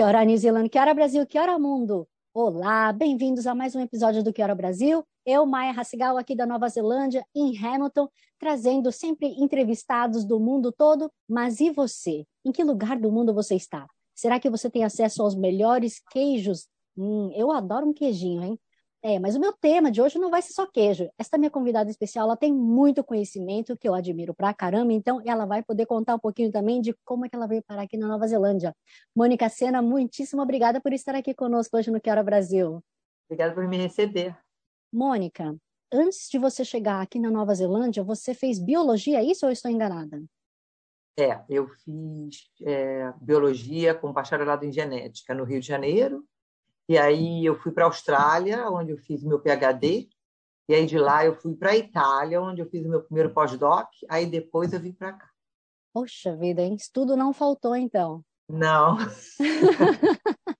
Que hora New Zealand, que hora Brasil, que hora mundo. Olá, bem-vindos a mais um episódio do Que hora Brasil. Eu, Maia Racigal, aqui da Nova Zelândia, em Hamilton, trazendo sempre entrevistados do mundo todo. Mas e você? Em que lugar do mundo você está? Será que você tem acesso aos melhores queijos? Hum, eu adoro um queijinho, hein? É, mas o meu tema de hoje não vai ser só queijo. Esta minha convidada especial, ela tem muito conhecimento que eu admiro pra caramba, então ela vai poder contar um pouquinho também de como é que ela veio parar aqui na Nova Zelândia. Mônica Sena, muitíssimo obrigada por estar aqui conosco hoje no Quero Brasil. Obrigada por me receber. Mônica, antes de você chegar aqui na Nova Zelândia, você fez biologia, é isso ou estou enganada? É, eu fiz é, biologia com bacharelado em genética no Rio de Janeiro e aí eu fui para a Austrália, onde eu fiz meu PhD. E aí de lá eu fui para a Itália, onde eu fiz meu primeiro pós-doc. Aí depois eu vim para cá. Poxa vida, hein? Estudo não faltou, então. Não.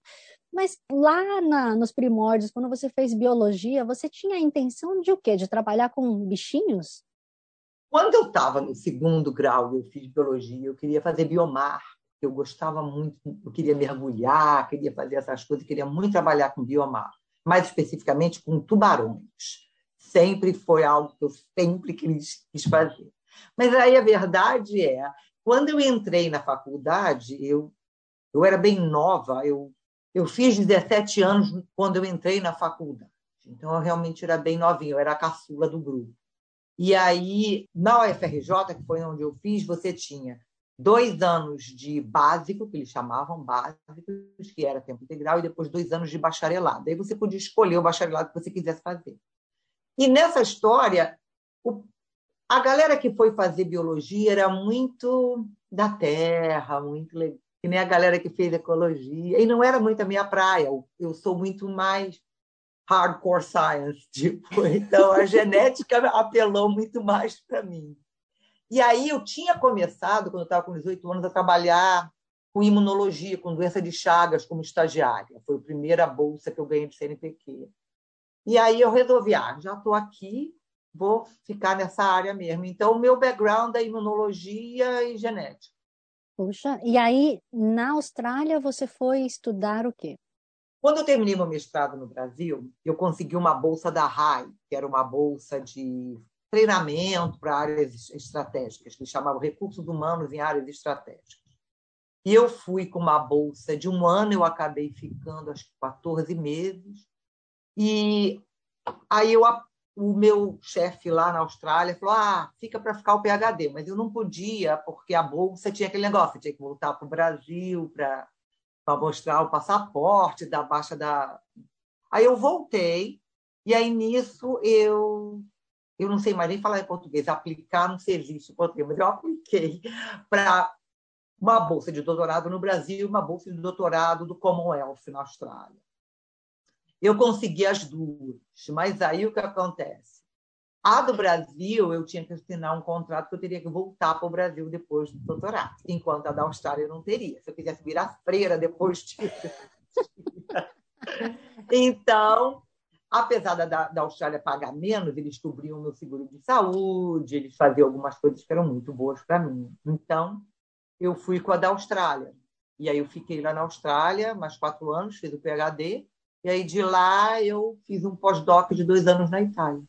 Mas lá na, nos primórdios, quando você fez biologia, você tinha a intenção de o quê? De trabalhar com bichinhos? Quando eu estava no segundo grau, eu fiz biologia, eu queria fazer biomar eu gostava muito, eu queria mergulhar, queria fazer essas coisas, queria muito trabalhar com biomar, mais especificamente com tubarões. Sempre foi algo que eu sempre quis, quis fazer. Mas aí a verdade é, quando eu entrei na faculdade, eu, eu era bem nova, eu, eu fiz 17 anos quando eu entrei na faculdade. Então, eu realmente era bem novinha, eu era a caçula do grupo. E aí, na UFRJ, que foi onde eu fiz, você tinha dois anos de básico, que eles chamavam básicos, que era tempo integral, e depois dois anos de bacharelado. Aí você podia escolher o bacharelado que você quisesse fazer. E nessa história, o, a galera que foi fazer biologia era muito da terra, muito legal, que nem a galera que fez ecologia, e não era muito a minha praia. Eu, eu sou muito mais hardcore science, tipo, então a genética apelou muito mais para mim. E aí eu tinha começado, quando eu estava com 18 anos, a trabalhar com imunologia, com doença de Chagas, como estagiária. Foi a primeira bolsa que eu ganhei de CNPq. E aí eu resolvi, ah, já estou aqui, vou ficar nessa área mesmo. Então, o meu background é imunologia e genética. Puxa, e aí na Austrália você foi estudar o quê? Quando eu terminei meu mestrado no Brasil, eu consegui uma bolsa da RAI, que era uma bolsa de treinamento para áreas estratégicas, que chamavam recursos humanos em áreas estratégicas. E eu fui com uma bolsa de um ano, eu acabei ficando acho que 14 meses. E aí eu, o meu chefe lá na Austrália falou: ah, fica para ficar o PhD, mas eu não podia, porque a bolsa tinha aquele negócio, tinha que voltar para o Brasil para mostrar o passaporte da baixa da. Aí eu voltei, e aí nisso eu eu não sei mais nem falar em português, aplicar existe em português, mas eu apliquei para uma bolsa de doutorado no Brasil e uma bolsa de doutorado do Commonwealth na Austrália. Eu consegui as duas, mas aí o que acontece? A do Brasil, eu tinha que assinar um contrato que eu teria que voltar para o Brasil depois do doutorado, enquanto a da Austrália eu não teria. Se eu quisesse virar freira depois de. então, apesar da, da Austrália pagar menos, eles cobriam meu seguro de saúde, eles faziam algumas coisas que eram muito boas para mim. Então, eu fui com a da Austrália. E aí eu fiquei lá na Austrália mais quatro anos, fiz o PhD, e aí de lá eu fiz um pós-doc de dois anos na Itália.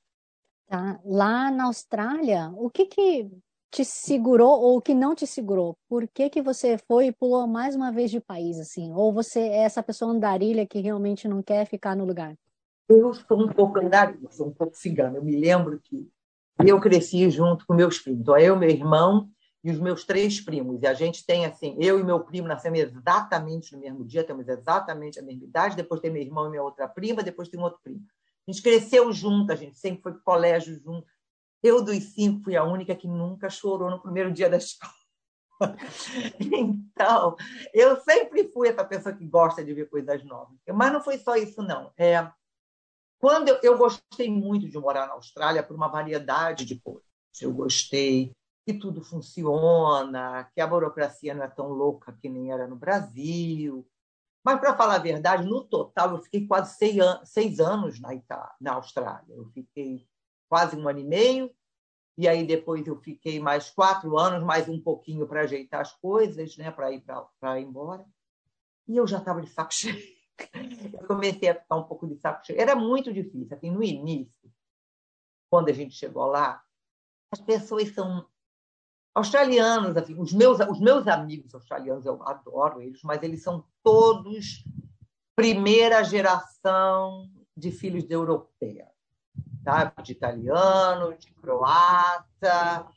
Tá. Lá na Austrália, o que que te segurou ou o que não te segurou? Por que que você foi e pulou mais uma vez de país assim? Ou você é essa pessoa andarilha que realmente não quer ficar no lugar? Eu sou um pouco andarilha, sou um pouco cigana. Eu me lembro que eu cresci junto com meus primos. Então, eu, meu irmão e os meus três primos. E a gente tem, assim, eu e meu primo nascemos exatamente no mesmo dia, temos exatamente a mesma idade. Depois tem meu irmão e minha outra prima, depois tem um outro primo. A gente cresceu junto, a gente sempre foi para colégio junto. Eu, dos cinco, fui a única que nunca chorou no primeiro dia da escola. Então, eu sempre fui essa pessoa que gosta de ver coisas novas. Mas não foi só isso, não. É, quando eu, eu gostei muito de morar na Austrália por uma variedade de coisas. Eu gostei que tudo funciona, que a burocracia não é tão louca que nem era no Brasil. Mas, para falar a verdade, no total, eu fiquei quase seis, seis anos na, na Austrália. Eu fiquei quase um ano e meio, e aí depois eu fiquei mais quatro anos, mais um pouquinho para ajeitar as coisas, né, para ir para embora. E eu já estava de saco cheio. Eu comecei a ficar um pouco de saco cheio. Era muito difícil. Assim, no início, quando a gente chegou lá, as pessoas são australianos, assim, os meus, os meus amigos australianos, eu adoro eles, mas eles são todos primeira geração de filhos de europeia, tá? de italiano, de croata,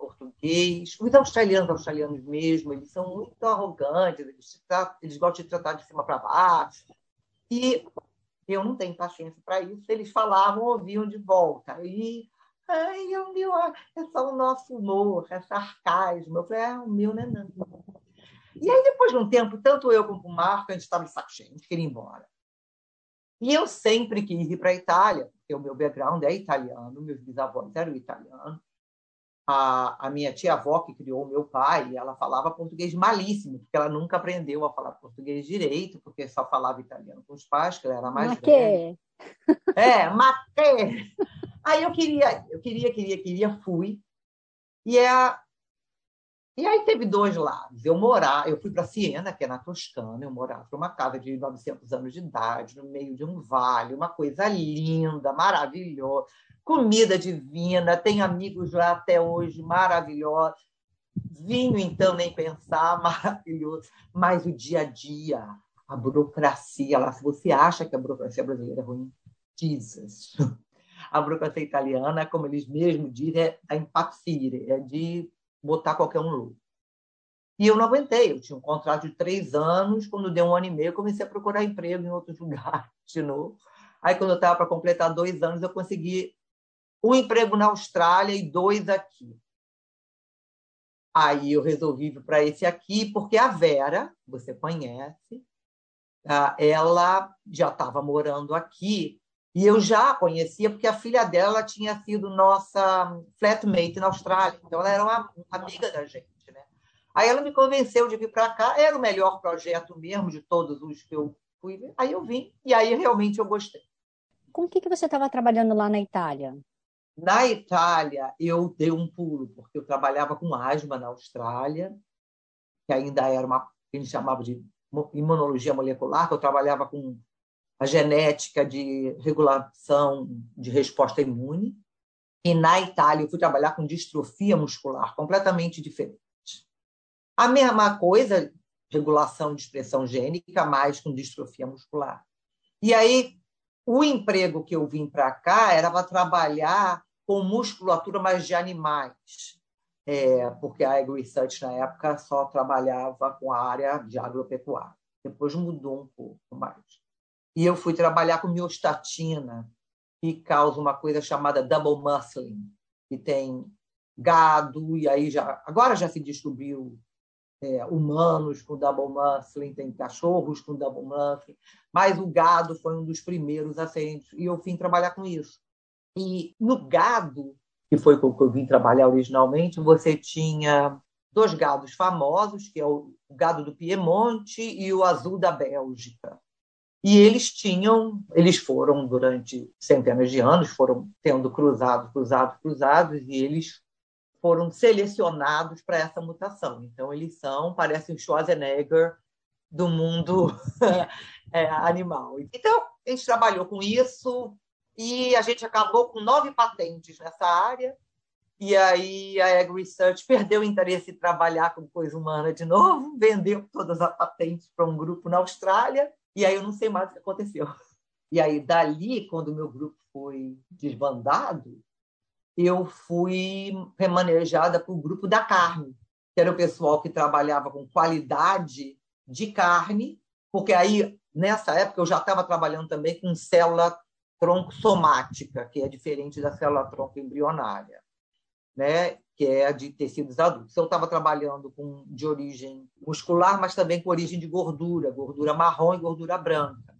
português. Os australianos, australianos mesmo, eles são muito arrogantes, eles, eles gostam de tratar de cima para baixo. E eu não tenho paciência para isso. Eles falavam, ouviam de volta. E Ai, o meu é só o nosso humor, é sarcasmo. Eu falei, ah, o meu não é não. E aí, depois de um tempo, tanto eu como o Marco, a gente estava de saco cheio, a gente queria ir embora. E eu sempre quis ir para a Itália, porque o meu background é italiano, meus bisavós eram italianos. A, a minha tia-avó, que criou o meu pai, ela falava português malíssimo, porque ela nunca aprendeu a falar português direito, porque só falava italiano com os pais, que ela era mais ma velha. É, matê! Aí eu queria, eu queria, queria, queria, fui. E, é, e aí teve dois lados. Eu morar, eu fui para Siena, que é na Toscana, eu morava numa casa de 900 anos de idade, no meio de um vale, uma coisa linda, maravilhosa, comida divina, tenho amigos lá até hoje maravilhosos. Vinho, então, nem pensar, maravilhoso. Mas o dia a dia, a burocracia lá, se você acha que a burocracia brasileira é ruim, Jesus a burocracia italiana, como eles mesmos dizem, é a impazzire, é de botar qualquer um louco. E eu não aguentei, eu tinha um contrato de três anos, quando deu um ano e meio, comecei a procurar emprego em outros lugares de novo. Aí, quando eu estava para completar dois anos, eu consegui um emprego na Austrália e dois aqui. Aí eu resolvi ir para esse aqui, porque a Vera, você conhece, ah, ela já estava morando aqui e eu já a conhecia porque a filha dela tinha sido nossa flatmate na Austrália. Então, ela era uma amiga da gente. Né? Aí ela me convenceu de vir para cá. Era o melhor projeto mesmo de todos os que eu fui. Aí eu vim e aí realmente eu gostei. Com o que, que você estava trabalhando lá na Itália? Na Itália, eu dei um pulo, porque eu trabalhava com asma na Austrália, que ainda era uma que a gente chamava de imunologia molecular, que eu trabalhava com a genética de regulação de resposta imune. E na Itália, eu fui trabalhar com distrofia muscular, completamente diferente. A mesma coisa, regulação de expressão gênica, mas com distrofia muscular. E aí, o emprego que eu vim para cá era para trabalhar com musculatura mais de animais, é, porque a Agri Research, na época, só trabalhava com a área de agropecuária. Depois mudou um pouco mais e eu fui trabalhar com miostatina, que causa uma coisa chamada double muscling, que tem gado, e aí já agora já se descobriu é, humanos com double muscling, tem cachorros com double muscling, mas o gado foi um dos primeiros a e eu vim trabalhar com isso. E no gado, que foi com que eu vim trabalhar originalmente, você tinha dois gados famosos, que é o gado do Piemonte e o azul da Bélgica. E eles tinham, eles foram durante centenas de anos, foram tendo cruzados, cruzados, cruzados, e eles foram selecionados para essa mutação. Então, eles são, parecem Schwarzenegger do mundo é, animal. Então, a gente trabalhou com isso e a gente acabou com nove patentes nessa área. E aí a Ag Research perdeu o interesse em trabalhar com coisa humana de novo, vendeu todas as patentes para um grupo na Austrália e aí eu não sei mais o que aconteceu. E aí, dali, quando o meu grupo foi desbandado, eu fui remanejada para o grupo da carne, que era o pessoal que trabalhava com qualidade de carne, porque aí, nessa época, eu já estava trabalhando também com célula tronco somática, que é diferente da célula tronco embrionária, né? Que é de tecidos adultos. Eu estava trabalhando com de origem muscular, mas também com origem de gordura, gordura marrom e gordura branca.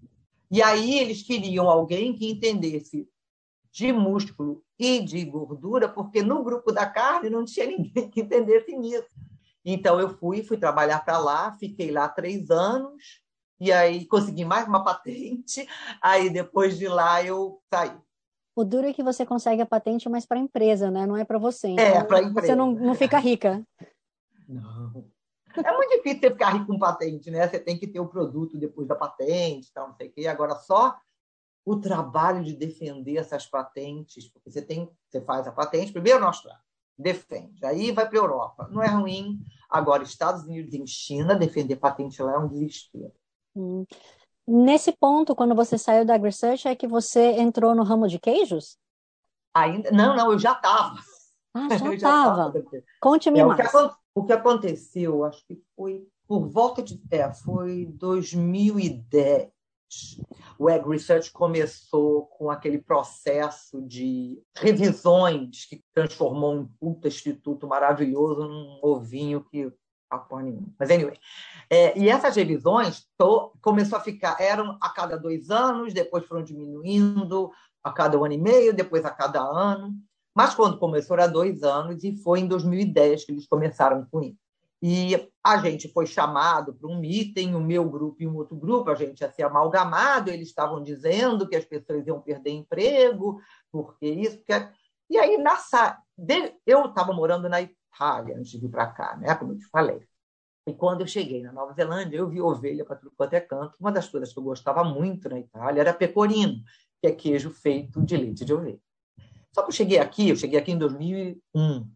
E aí eles queriam alguém que entendesse de músculo e de gordura, porque no grupo da carne não tinha ninguém que entendesse nisso. Então eu fui, fui trabalhar para lá, fiquei lá três anos, e aí consegui mais uma patente. Aí depois de lá eu saí. O duro é que você consegue a patente, mas para a empresa, né? Não é para você. É, então, é, para a empresa. Você não, não fica rica. Não. É muito difícil você ficar rico com patente, né? Você tem que ter o produto depois da patente, tal, não sei o quê. Agora, só o trabalho de defender essas patentes, porque você tem, você faz a patente primeiro na Austrália, defende, aí vai para a Europa. Não é ruim. Agora, Estados Unidos e China, defender patente lá é um desespero. Hum. Nesse ponto, quando você saiu da AgriSearch, é que você entrou no ramo de queijos? Ainda não, não, eu já estava. Ah, já estava. Conte-me é, mais. O que, o que, aconteceu, acho que foi por volta de, é, foi 2010. O Ag Research começou com aquele processo de revisões que transformou um puta instituto maravilhoso num ovinho que mas, anyway. É, e essas revisões to, começou a ficar, eram a cada dois anos, depois foram diminuindo a cada um ano e meio, depois a cada ano. Mas quando começou era dois anos e foi em 2010 que eles começaram com isso. E a gente foi chamado para um meeting, o meu grupo e um outro grupo, a gente ia ser amalgamado, eles estavam dizendo que as pessoas iam perder emprego, porque isso, porque... E aí, na eu estava morando na Itália antes de vir para cá, né? como eu te falei. E quando eu cheguei na Nova Zelândia, eu vi ovelha para tudo quanto é canto. Uma das coisas que eu gostava muito na Itália era pecorino, que é queijo feito de leite de ovelha. Só que eu cheguei aqui, eu cheguei aqui em 2001.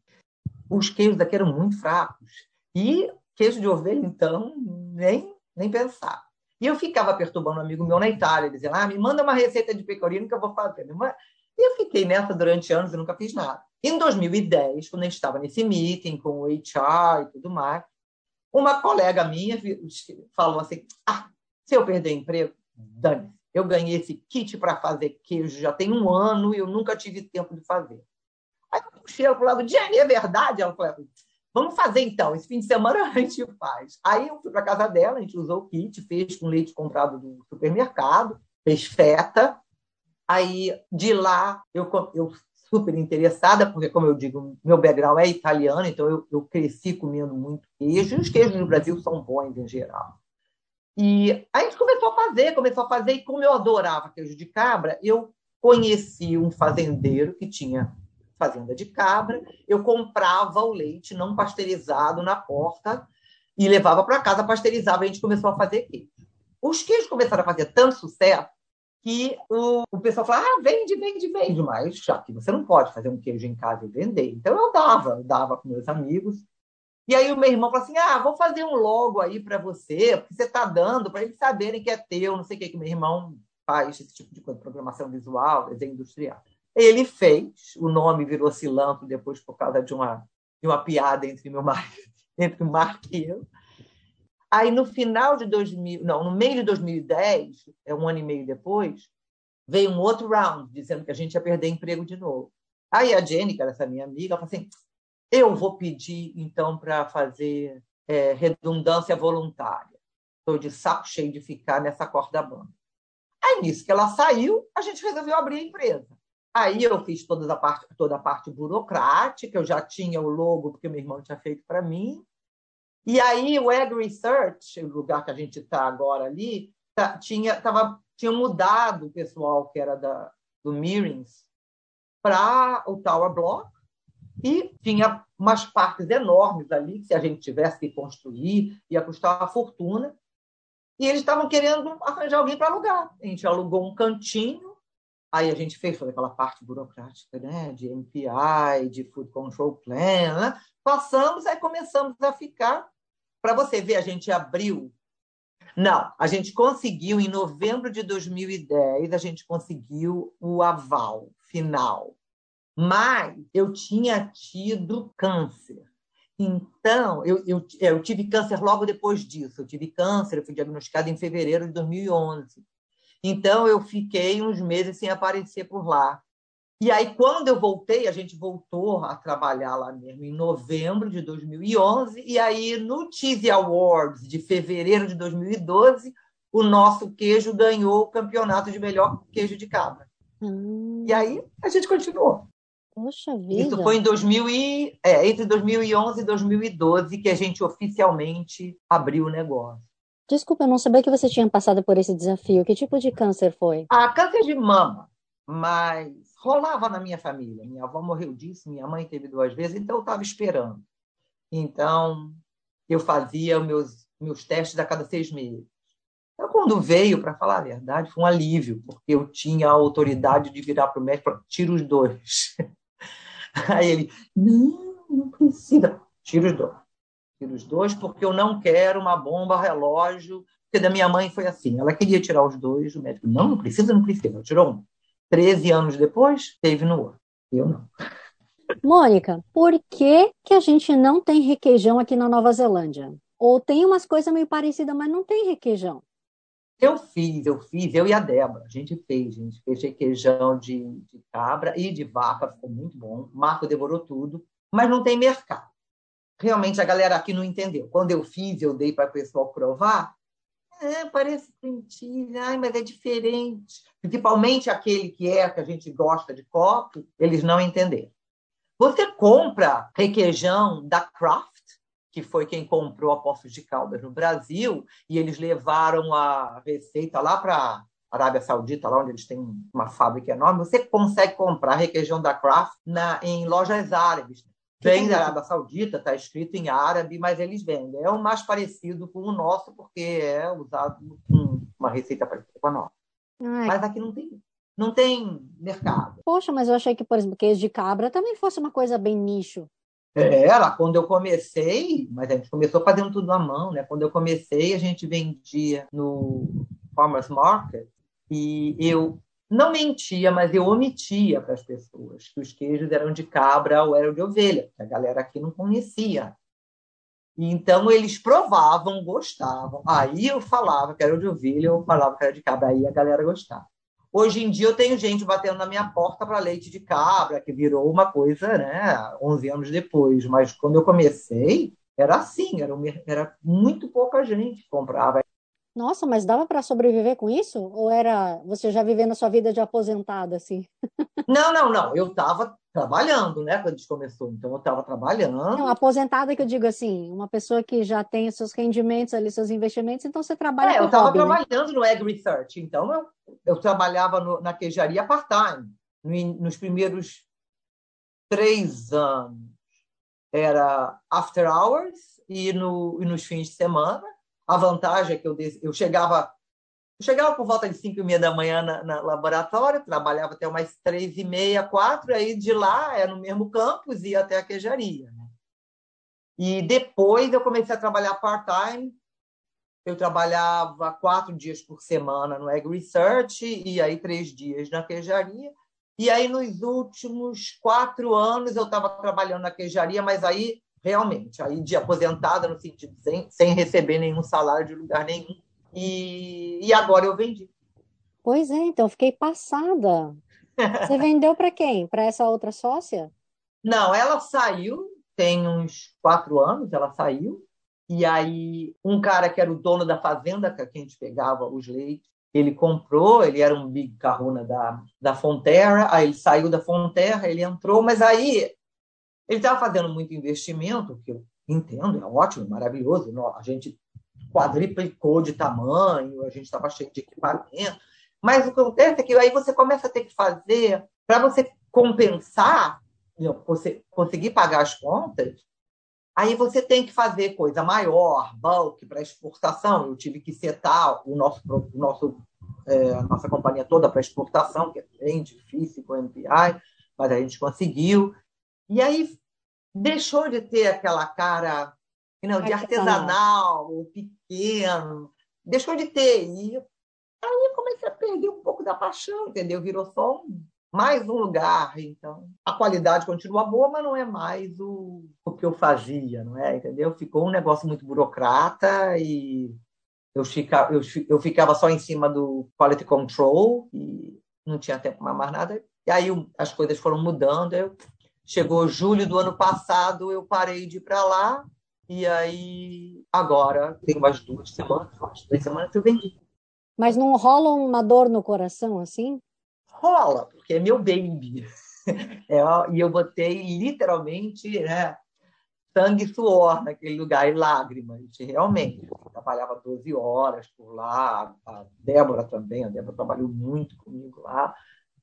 Os queijos daqui eram muito fracos. E queijo de ovelha, então, nem, nem pensar. E eu ficava perturbando um amigo meu na Itália, dizendo, ah, me manda uma receita de pecorino que eu vou fazer. E eu fiquei nessa durante anos e nunca fiz nada. Em 2010, quando a gente estava nesse meeting com o HR e tudo mais, uma colega minha falou assim: ah, se eu perder emprego, dane eu ganhei esse kit para fazer queijo já tem um ano e eu nunca tive tempo de fazer. Aí eu puxei ela para o lado, Jenny, é verdade? Ela falou, vamos fazer então, esse fim de semana a gente faz. Aí eu fui para casa dela, a gente usou o kit, fez com leite comprado do supermercado, fez feta. Aí de lá eu, eu super interessada, porque, como eu digo, meu background é italiano, então eu, eu cresci comendo muito queijo, e os queijos no Brasil são bons em geral. E a gente começou a fazer, começou a fazer, e como eu adorava queijo de cabra, eu conheci um fazendeiro que tinha fazenda de cabra, eu comprava o leite não pasteurizado na porta e levava para casa, pasteurizava, e a gente começou a fazer queijo. Os queijos começaram a fazer tanto sucesso que o, o pessoal fala, ah, vende, vende, vende, mas já que você não pode fazer um queijo em casa e vender. Então eu dava, dava com meus amigos. E aí o meu irmão falou assim, ah, vou fazer um logo aí para você, porque você está dando, para eles saberem que é teu, não sei o que, que meu irmão faz esse tipo de coisa, programação visual, desenho industrial. Ele fez, o nome virou Cilanto depois por causa de uma, de uma piada entre meu marido, entre o Mark e eu. Aí, no final de 2000, não, no meio de 2010, é um ano e meio depois, veio um outro round, dizendo que a gente ia perder emprego de novo. Aí a Jenny, que era essa minha amiga, falou assim: eu vou pedir, então, para fazer é, redundância voluntária. Estou de saco cheio de ficar nessa corda bamba. Aí, nisso que ela saiu, a gente resolveu abrir a empresa. Aí eu fiz toda a parte, toda a parte burocrática, eu já tinha o logo, porque meu irmão tinha feito para mim. E aí o Ag Research, o lugar que a gente está agora ali, tá, tinha, tava, tinha mudado o pessoal que era da, do Meetings para o Tower Block e tinha umas partes enormes ali que se a gente tivesse que construir ia custar uma fortuna. E eles estavam querendo arranjar alguém para alugar. A gente alugou um cantinho, aí a gente fez toda aquela parte burocrática, né, de MPI, de Food Control Plan, né? passamos, aí começamos a ficar para você ver, a gente abriu. Não, a gente conseguiu, em novembro de 2010, a gente conseguiu o aval final. Mas eu tinha tido câncer. Então, eu, eu, é, eu tive câncer logo depois disso. Eu tive câncer, eu fui diagnosticada em fevereiro de 2011. Então, eu fiquei uns meses sem aparecer por lá. E aí, quando eu voltei, a gente voltou a trabalhar lá mesmo em novembro de 2011. E aí, no Cheese Awards de fevereiro de 2012, o nosso queijo ganhou o campeonato de melhor queijo de cabra. Hum. E aí, a gente continuou. Poxa vida. Isso foi em 2000 e, é, entre 2011 e 2012 que a gente oficialmente abriu o negócio. Desculpa, eu não sabia que você tinha passado por esse desafio. Que tipo de câncer foi? Ah, câncer de mama. Mas rolava na minha família. Minha avó morreu disso, minha mãe teve duas vezes, então eu estava esperando. Então, eu fazia meus, meus testes a cada seis meses. Então, quando veio, para falar a verdade, foi um alívio, porque eu tinha a autoridade de virar para o médico e falar: tira os dois. Aí ele, não, não precisa. Tira os dois. Tira os dois, porque eu não quero uma bomba relógio. Porque da minha mãe foi assim. Ela queria tirar os dois, o médico, não, não precisa, não precisa. Tirou um. Treze anos depois, teve no outro. Eu não. Mônica, por que, que a gente não tem requeijão aqui na Nova Zelândia? Ou tem umas coisas meio parecidas, mas não tem requeijão? Eu fiz, eu fiz, eu e a Débora, a gente fez, a gente fez requeijão de, de cabra e de vaca, ficou muito bom. O Marco devorou tudo, mas não tem mercado. Realmente a galera aqui não entendeu. Quando eu fiz, eu dei para o pessoal provar. É, parece quentinho, ai, mas é diferente. Principalmente aquele que é que a gente gosta de copo, eles não entenderam. Você compra requeijão da Kraft, que foi quem comprou a Poços de Caldas no Brasil, e eles levaram a receita lá para Arábia Saudita, lá onde eles têm uma fábrica enorme, você consegue comprar requeijão da Kraft na, em lojas árabes. Vem da Arábia Saudita, está escrito em árabe, mas eles vendem. É o mais parecido com o nosso, porque é usado com uma receita parecida com a nossa. Ai. Mas aqui não tem não tem mercado. Poxa, mas eu achei que, por exemplo, queijo de cabra também fosse uma coisa bem nicho. Era, quando eu comecei, mas a gente começou fazendo tudo à mão, né? Quando eu comecei, a gente vendia no Farmers Market e eu não mentia, mas eu omitia para as pessoas que os queijos eram de cabra ou eram de ovelha, que a galera aqui não conhecia. Então eles provavam, gostavam. Aí eu falava que era de ovelha, eu falava que era de cabra, aí a galera gostava. Hoje em dia eu tenho gente batendo na minha porta para leite de cabra, que virou uma coisa, né, 11 anos depois. Mas quando eu comecei, era assim, era, era muito pouca gente que comprava. Nossa, mas dava para sobreviver com isso? Ou era você já vivendo a sua vida de aposentada, assim? Não, não, não. Eu estava trabalhando, né, quando a gente começou. Então, eu estava trabalhando. Não, aposentada que eu digo assim, uma pessoa que já tem os seus rendimentos ali, seus investimentos, então você trabalha é, eu estava né? trabalhando no Ag Research. Então, eu, eu trabalhava no, na queijaria part-time. No, nos primeiros três anos, era after hours e, no, e nos fins de semana. A vantagem é que eu, eu chegava eu chegava por volta de 5 e meia da manhã na, na laboratório, trabalhava até umas três e meia, quatro, aí de lá, é no mesmo campus, ia até a queijaria. Né? E depois eu comecei a trabalhar part-time, eu trabalhava quatro dias por semana no Ag Research e aí três dias na queijaria. E aí, nos últimos quatro anos, eu estava trabalhando na queijaria, mas aí, realmente, aí de aposentada, no sentido, sem, sem receber nenhum salário de lugar nenhum. E, e agora eu vendi. Pois é, então fiquei passada. Você vendeu para quem? Para essa outra sócia? Não, ela saiu, tem uns quatro anos, ela saiu. E aí, um cara que era o dono da fazenda, que a gente pegava os leites, ele comprou, ele era um big carruna da, da Fonterra, aí ele saiu da Fonterra, ele entrou, mas aí ele estava fazendo muito investimento, que eu entendo, é ótimo, maravilhoso, a gente quadriplicou de tamanho, a gente estava cheio de equipamento. Mas o que acontece é que aí você começa a ter que fazer, para você compensar, você conseguir pagar as contas, aí você tem que fazer coisa maior, bulk, para exportação. Eu tive que setar o nosso, o nosso, é, a nossa companhia toda para exportação, que é bem difícil com o MPI, mas a gente conseguiu. E aí deixou de ter aquela cara não, de artesanal, pequeno, deixou de ter. E aí eu comecei a perder um pouco da paixão, entendeu? Virou só um, mais um lugar. Então, a qualidade continua boa, mas não é mais o, o que eu fazia, não é? Entendeu? Ficou um negócio muito burocrata e eu, fica, eu, eu ficava só em cima do quality control e não tinha tempo para mais nada. E aí as coisas foram mudando. Eu, chegou julho do ano passado, eu parei de ir para lá. E aí, agora, tem umas duas semanas, umas três semanas que eu vendi. Mas não rola uma dor no coração assim? Rola, porque é meu baby. É, e eu botei literalmente né, sangue e suor naquele lugar e lágrimas, realmente. Eu trabalhava 12 horas por lá, a Débora também, a Débora trabalhou muito comigo lá.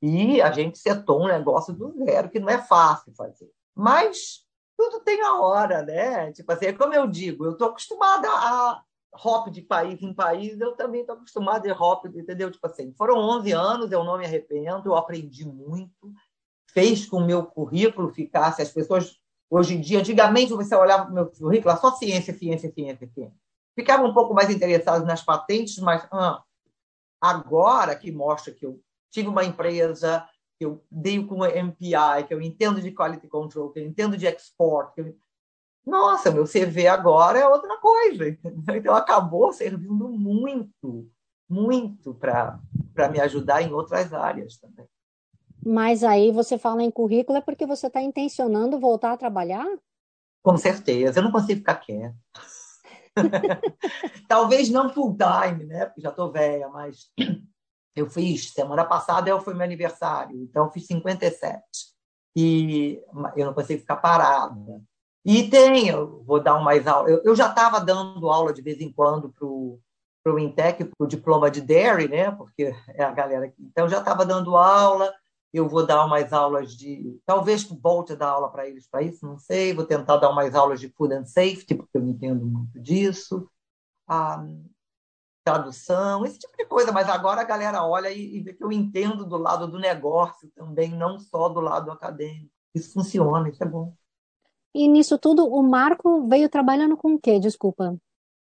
E a gente setou um negócio do zero, que não é fácil fazer. Mas tudo tem a hora, né? Tipo assim, é como eu digo, eu estou acostumada a hop de país em país, eu também estou acostumada a hop, entendeu? Tipo assim, foram 11 anos, eu não me arrependo, eu aprendi muito, fez com o meu currículo ficasse, as pessoas, hoje em dia, antigamente você olhava para o meu currículo, só ciência, ciência, ciência, ciência. Ficavam um pouco mais interessados nas patentes, mas ah, agora que mostra que eu tive uma empresa, que eu dei com MPI, que eu entendo de quality control, que eu entendo de export, eu... nossa, meu CV agora é outra coisa. Então acabou servindo muito, muito para me ajudar em outras áreas também. Mas aí você fala em currículo é porque você está intencionando voltar a trabalhar? Com certeza, eu não consigo ficar quieto. Talvez não full time, né? Porque já estou velha, mas eu fiz, semana passada foi meu aniversário, então fiz 57. E eu não consigo ficar parada. E tem, eu vou dar mais aula. Eu, eu já estava dando aula de vez em quando para o Intec, para o diploma de Dairy, né? Porque é a galera aqui. Então, já estava dando aula. Eu vou dar mais aulas de. Talvez volte a dar aula para eles para isso, não sei. Vou tentar dar mais aulas de food and safety, porque eu entendo muito disso. Ah, tradução, esse tipo de coisa, mas agora a galera olha e, e vê que eu entendo do lado do negócio também, não só do lado acadêmico. Isso funciona, isso é bom. E nisso tudo, o Marco veio trabalhando com o quê? Desculpa.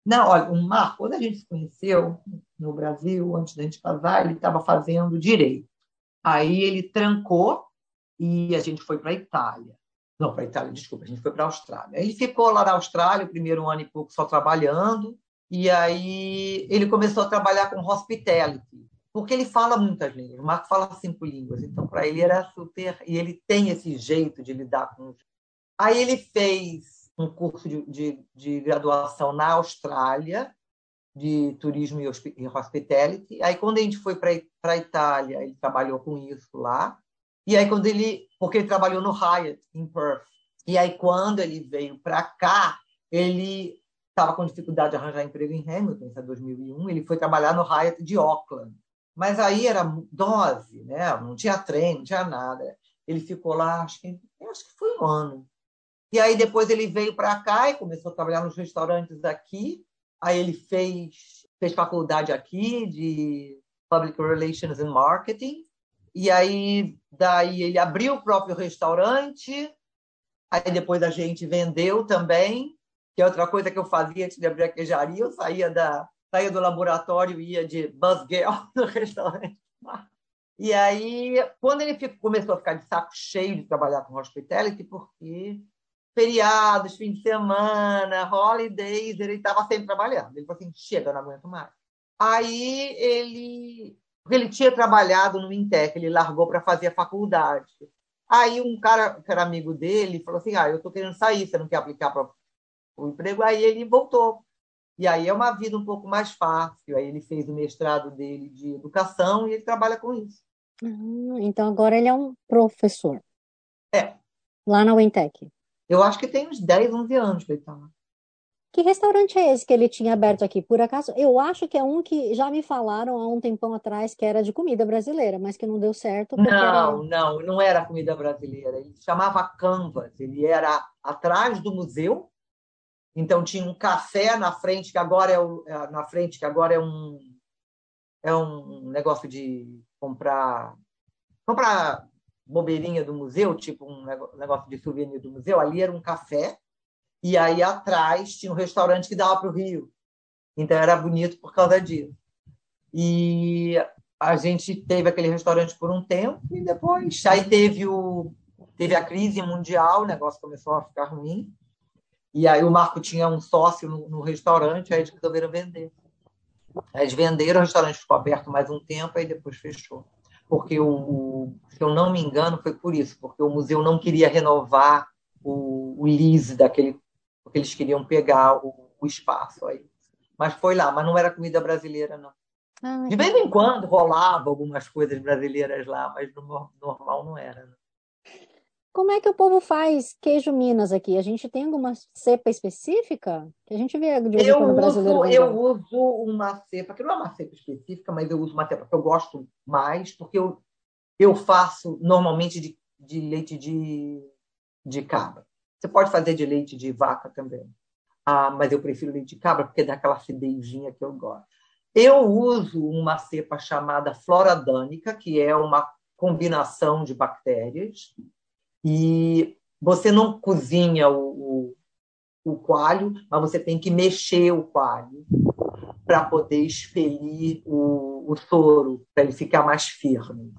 Não, olha, o Marco, quando a gente se conheceu no Brasil, antes da gente casar, ele estava fazendo direito. Aí ele trancou e a gente foi para a Itália. Não, para a Itália, desculpa, a gente foi para a Austrália. Ele ficou lá na Austrália o primeiro ano e pouco só trabalhando, e aí ele começou a trabalhar com hospitality, porque ele fala muitas línguas. O Marco fala cinco línguas, então para ele era super. E ele tem esse jeito de lidar com. Aí ele fez um curso de, de, de graduação na Austrália, de turismo e hospitality. Aí, quando a gente foi para a Itália, ele trabalhou com isso lá. E aí, quando ele. Porque ele trabalhou no Hyatt, em Perth. E aí, quando ele veio para cá, ele estava com dificuldade de arranjar emprego em Hamilton, é 2001, ele foi trabalhar no Hyatt de Auckland. Mas aí era dose, né? não tinha trem, não tinha nada. Ele ficou lá, acho que, acho que foi um ano. E aí depois ele veio para cá e começou a trabalhar nos restaurantes aqui. Aí ele fez, fez faculdade aqui de Public Relations and Marketing. E aí daí ele abriu o próprio restaurante. Aí depois a gente vendeu também que é outra coisa que eu fazia antes de abrir a queijaria, eu saía, da, saía do laboratório e ia de girl no restaurante. E aí, quando ele ficou, começou a ficar de saco cheio de trabalhar com hospitality, porque feriados, fim de semana, holidays, ele estava sempre trabalhando. Ele falou assim, chega, não aguento mais. Aí ele, porque ele tinha trabalhado no Intec, ele largou para fazer a faculdade. Aí um cara que era amigo dele falou assim, ah, eu estou querendo sair, você não quer aplicar para o emprego, aí ele voltou. E aí é uma vida um pouco mais fácil. Aí ele fez o mestrado dele de educação e ele trabalha com isso. Ah, então agora ele é um professor. É. Lá na Wintec. Eu acho que tem uns 10, 11 anos que ele está lá. Que restaurante é esse que ele tinha aberto aqui? Por acaso, eu acho que é um que já me falaram há um tempão atrás que era de comida brasileira, mas que não deu certo. Não, era... não, não era comida brasileira. Ele chamava Canvas. Ele era atrás do museu então tinha um café na frente que agora é, o, é, na frente que agora é um é um negócio de comprar comprar bobeirinha do museu, tipo um negócio de souvenir do museu. Ali era um café e aí atrás tinha um restaurante que dava para o rio. Então era bonito por causa disso. E a gente teve aquele restaurante por um tempo e depois aí teve o teve a crise mundial, o negócio começou a ficar ruim. E aí o Marco tinha um sócio no, no restaurante, aí eles resolveram vender. Aí eles venderam, o restaurante ficou aberto mais um tempo, aí depois fechou. porque o, o, se eu não me engano foi por isso, porque o museu não queria renovar o, o lease daquele, porque eles queriam pegar o, o espaço aí. Mas foi lá, mas não era comida brasileira não. Ah, de vez em quando rolava algumas coisas brasileiras lá, mas no normal não era. Né? Como é que o povo faz queijo Minas aqui? A gente tem alguma cepa específica? Que a gente vê de vez eu brasileiro. Uso, eu uso uma cepa, que não é uma cepa específica, mas eu uso uma cepa que eu gosto mais, porque eu, eu faço normalmente de, de leite de, de cabra. Você pode fazer de leite de vaca também. Ah, mas eu prefiro leite de cabra porque dá aquela acidezinha que eu gosto. Eu uso uma cepa chamada floradânica, que é uma combinação de bactérias e você não cozinha o, o, o coalho, mas você tem que mexer o coalho para poder expelir o, o soro, para ele ficar mais firme.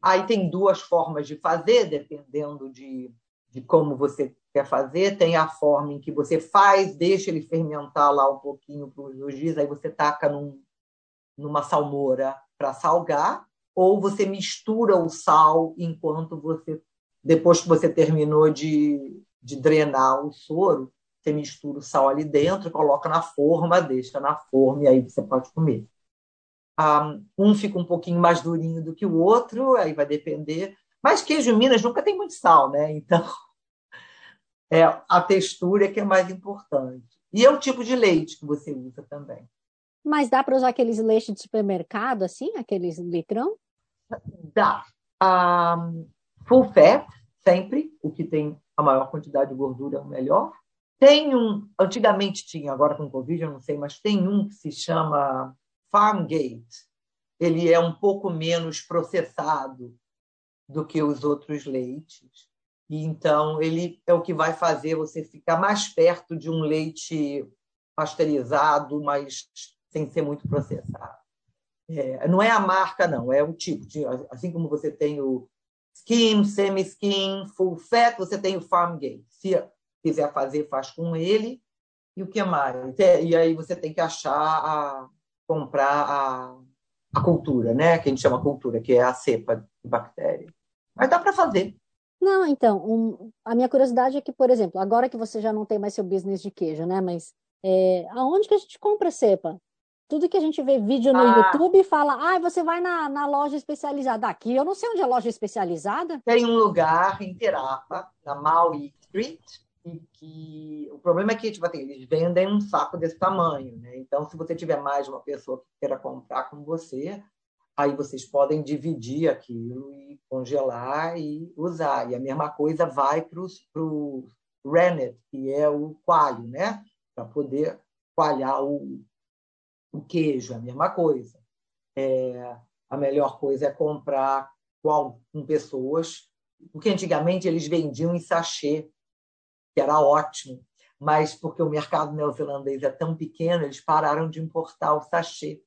Aí tem duas formas de fazer, dependendo de, de como você quer fazer. Tem a forma em que você faz, deixa ele fermentar lá um pouquinho por uns dias, aí você taca num, numa salmoura para salgar, ou você mistura o sal enquanto você depois que você terminou de, de drenar o soro, você mistura o sal ali dentro, coloca na forma, deixa na forma e aí você pode comer. Um fica um pouquinho mais durinho do que o outro, aí vai depender. Mas queijo Minas nunca tem muito sal, né? Então, é a textura é que é mais importante. E é o tipo de leite que você usa também. Mas dá para usar aqueles leites de supermercado, assim, aqueles litrão? Dá. Um, full fat, sempre, o que tem a maior quantidade de gordura é o melhor. Tem um, antigamente tinha, agora com Covid eu não sei, mas tem um que se chama Farmgate. Ele é um pouco menos processado do que os outros leites. E então ele é o que vai fazer você ficar mais perto de um leite pasteurizado, mas sem ser muito processado. É, não é a marca, não, é o tipo. De, assim como você tem o skim, semi-skim, full fat, você tem o farm gate. Se quiser fazer, faz com ele. E o que mais? É, e aí você tem que achar, a, comprar a, a cultura, né? Que a gente chama cultura, que é a cepa de bactéria. Mas dá para fazer. Não, então, um, a minha curiosidade é que, por exemplo, agora que você já não tem mais seu business de queijo, né? Mas é, aonde que a gente compra cepa? Tudo que a gente vê vídeo no ah. YouTube fala, ah, você vai na, na loja especializada. Aqui eu não sei onde é loja especializada. Tem um lugar em Terapa, na Maui Street, e que o problema é que tipo assim, eles vendem um saco desse tamanho, né? Então, se você tiver mais de uma pessoa que queira comprar com você, aí vocês podem dividir aquilo e congelar e usar. E a mesma coisa vai para o rennet, que é o coalho, né? Para poder coalhar o, o queijo, a mesma coisa. É, a melhor coisa é comprar com, pessoas, porque antigamente eles vendiam em sachê, que era ótimo, mas porque o mercado neozelandês é tão pequeno, eles pararam de importar o sachê.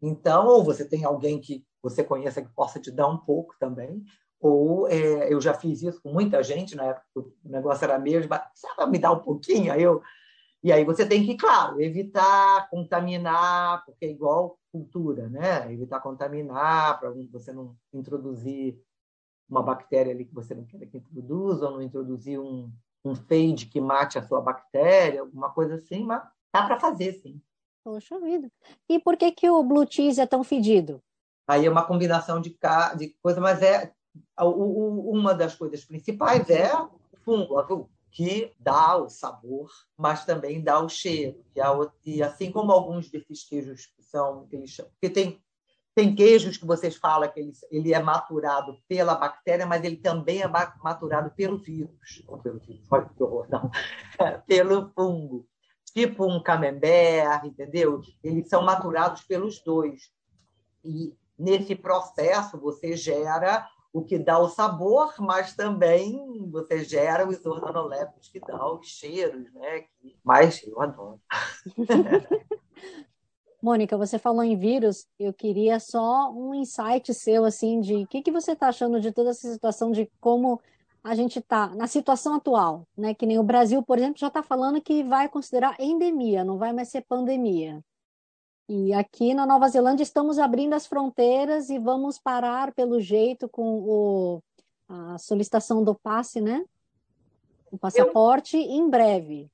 Então, ou você tem alguém que você conheça que possa te dar um pouco também, ou é, eu já fiz isso com muita gente na época, o negócio era mesmo, sabe me dar um pouquinho? Aí eu e aí você tem que, claro, evitar contaminar, porque é igual cultura, né? Evitar contaminar para você não introduzir uma bactéria ali que você não quer que introduza, ou não introduzir um, um fade que mate a sua bactéria, alguma coisa assim, mas dá para fazer, sim. Poxa vida. E por que, que o blue cheese é tão fedido? Aí é uma combinação de, de coisa, mas é o, o, uma das coisas principais é o fungo que dá o sabor, mas também dá o cheiro. E, a, e assim como alguns desses queijos são, eles, porque tem tem queijos que vocês falam que ele, ele é maturado pela bactéria, mas ele também é maturado pelo vírus. Ou pelo vírus, olha que horror, não. pelo fungo. Tipo um camembert, entendeu? Eles são maturados pelos dois. E nesse processo você gera o que dá o sabor, mas também você gera os organolépticos que dão os cheiros, né? Mas eu adoro. Mônica, você falou em vírus, eu queria só um insight seu, assim, de o que, que você está achando de toda essa situação, de como a gente está na situação atual, né? Que nem o Brasil, por exemplo, já está falando que vai considerar endemia, não vai mais ser pandemia. E aqui na Nova Zelândia estamos abrindo as fronteiras e vamos parar, pelo jeito, com o, a solicitação do passe, né? O passaporte eu, em breve.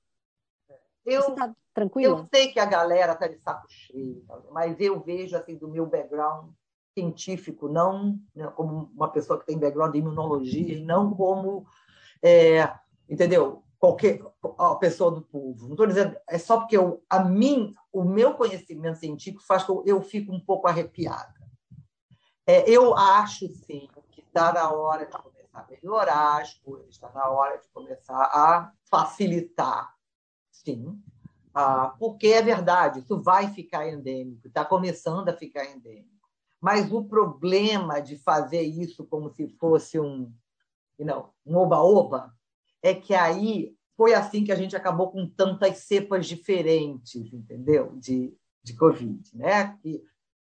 Eu, Você tá tranquilo? Eu sei que a galera está de saco cheio, mas eu vejo assim do meu background científico, não né, como uma pessoa que tem background de imunologia e não como, é, entendeu? Qualquer a pessoa do povo. Não estou dizendo, é só porque eu, a mim, o meu conhecimento científico faz que eu, fico um pouco arrepiada. É, eu acho, sim, que está na hora de começar a melhorar as coisas, está na hora de começar a facilitar, sim, ah, porque é verdade, isso vai ficar endêmico, está começando a ficar endêmico. Mas o problema de fazer isso como se fosse um não, um oba-oba é que aí foi assim que a gente acabou com tantas cepas diferentes, entendeu? De, de Covid, né? E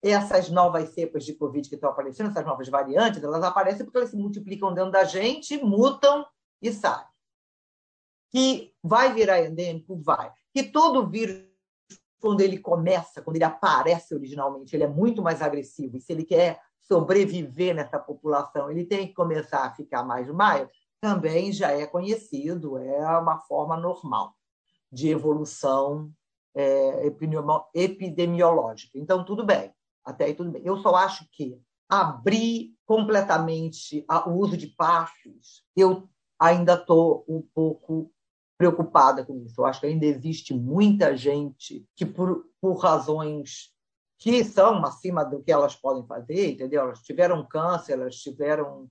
essas novas cepas de Covid que estão aparecendo, essas novas variantes, elas aparecem porque elas se multiplicam dentro da gente, mutam e saem. Que vai virar endêmico? Vai. Que todo vírus quando ele começa, quando ele aparece originalmente, ele é muito mais agressivo. E se ele quer sobreviver nessa população, ele tem que começar a ficar mais maio, também já é conhecido, é uma forma normal de evolução é, epidemiológica. Então, tudo bem, até aí tudo bem. Eu só acho que abrir completamente o uso de passos, eu ainda estou um pouco preocupada com isso. Eu acho que ainda existe muita gente que, por, por razões que são acima do que elas podem fazer, entendeu? Elas tiveram câncer, elas tiveram,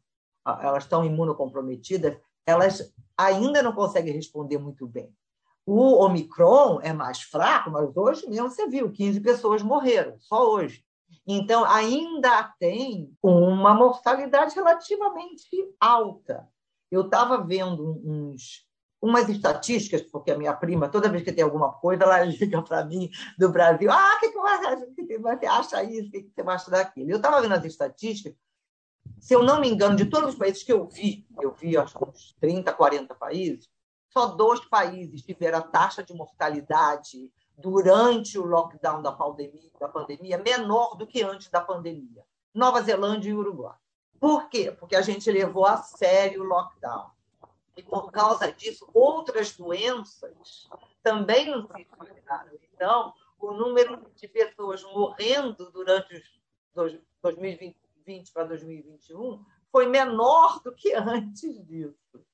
elas estão imunocomprometidas, elas ainda não conseguem responder muito bem. O Omicron é mais fraco, mas hoje mesmo você viu, 15 pessoas morreram, só hoje. Então, ainda tem uma mortalidade relativamente alta. Eu estava vendo uns umas estatísticas, porque a minha prima, toda vez que tem alguma coisa, ela liga para mim do Brasil: ah, o que, que você acha isso? O que, que você acha daquilo? Eu estava vendo as estatísticas, se eu não me engano, de todos os países que eu vi, eu vi acho uns 30, 40 países, só dois países tiveram a taxa de mortalidade durante o lockdown da pandemia, da pandemia menor do que antes da pandemia. Nova Zelândia e Uruguai. Por quê? Porque a gente levou a sério o lockdown e por causa disso, outras doenças também não se espalharam. Então, o número de pessoas morrendo durante os 2020 para 2021 foi menor do que antes disso.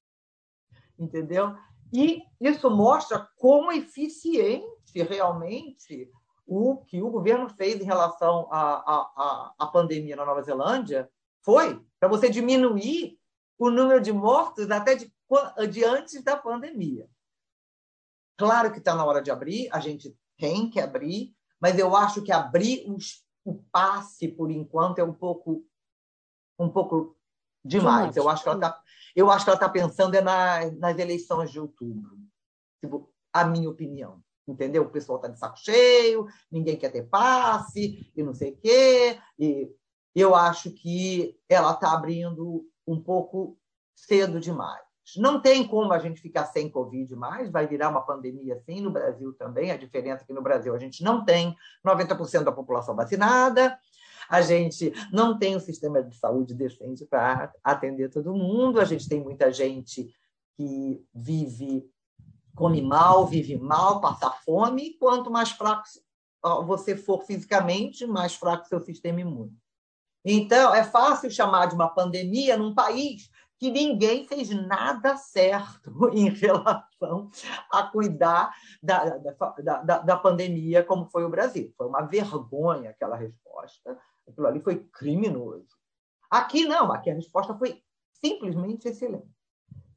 Entendeu? E isso mostra como eficiente realmente o que o governo fez em relação à, à, à pandemia na Nova Zelândia foi para você diminuir o número de mortos até de de antes da pandemia. Claro que está na hora de abrir, a gente tem que abrir, mas eu acho que abrir os, o passe por enquanto é um pouco um pouco demais. Eu acho que ela está eu acho que ela está pensando é na, nas eleições de outubro. Tipo, a minha opinião. Entendeu? O pessoal está de saco cheio, ninguém quer ter passe e não sei o quê. E eu acho que ela está abrindo um pouco cedo demais. Não tem como a gente ficar sem Covid mais, vai virar uma pandemia assim no Brasil também. A diferença é que no Brasil a gente não tem 90% da população vacinada, a gente não tem um sistema de saúde decente para atender todo mundo, a gente tem muita gente que vive, come mal, vive mal, passa fome, quanto mais fraco você for fisicamente, mais fraco seu sistema imune. Então, é fácil chamar de uma pandemia num país que ninguém fez nada certo em relação a cuidar da, da, da, da, pandemia, como foi o Brasil. Foi uma vergonha aquela resposta. Aquilo ali foi criminoso. Aqui não, aqui a resposta foi simplesmente excelente.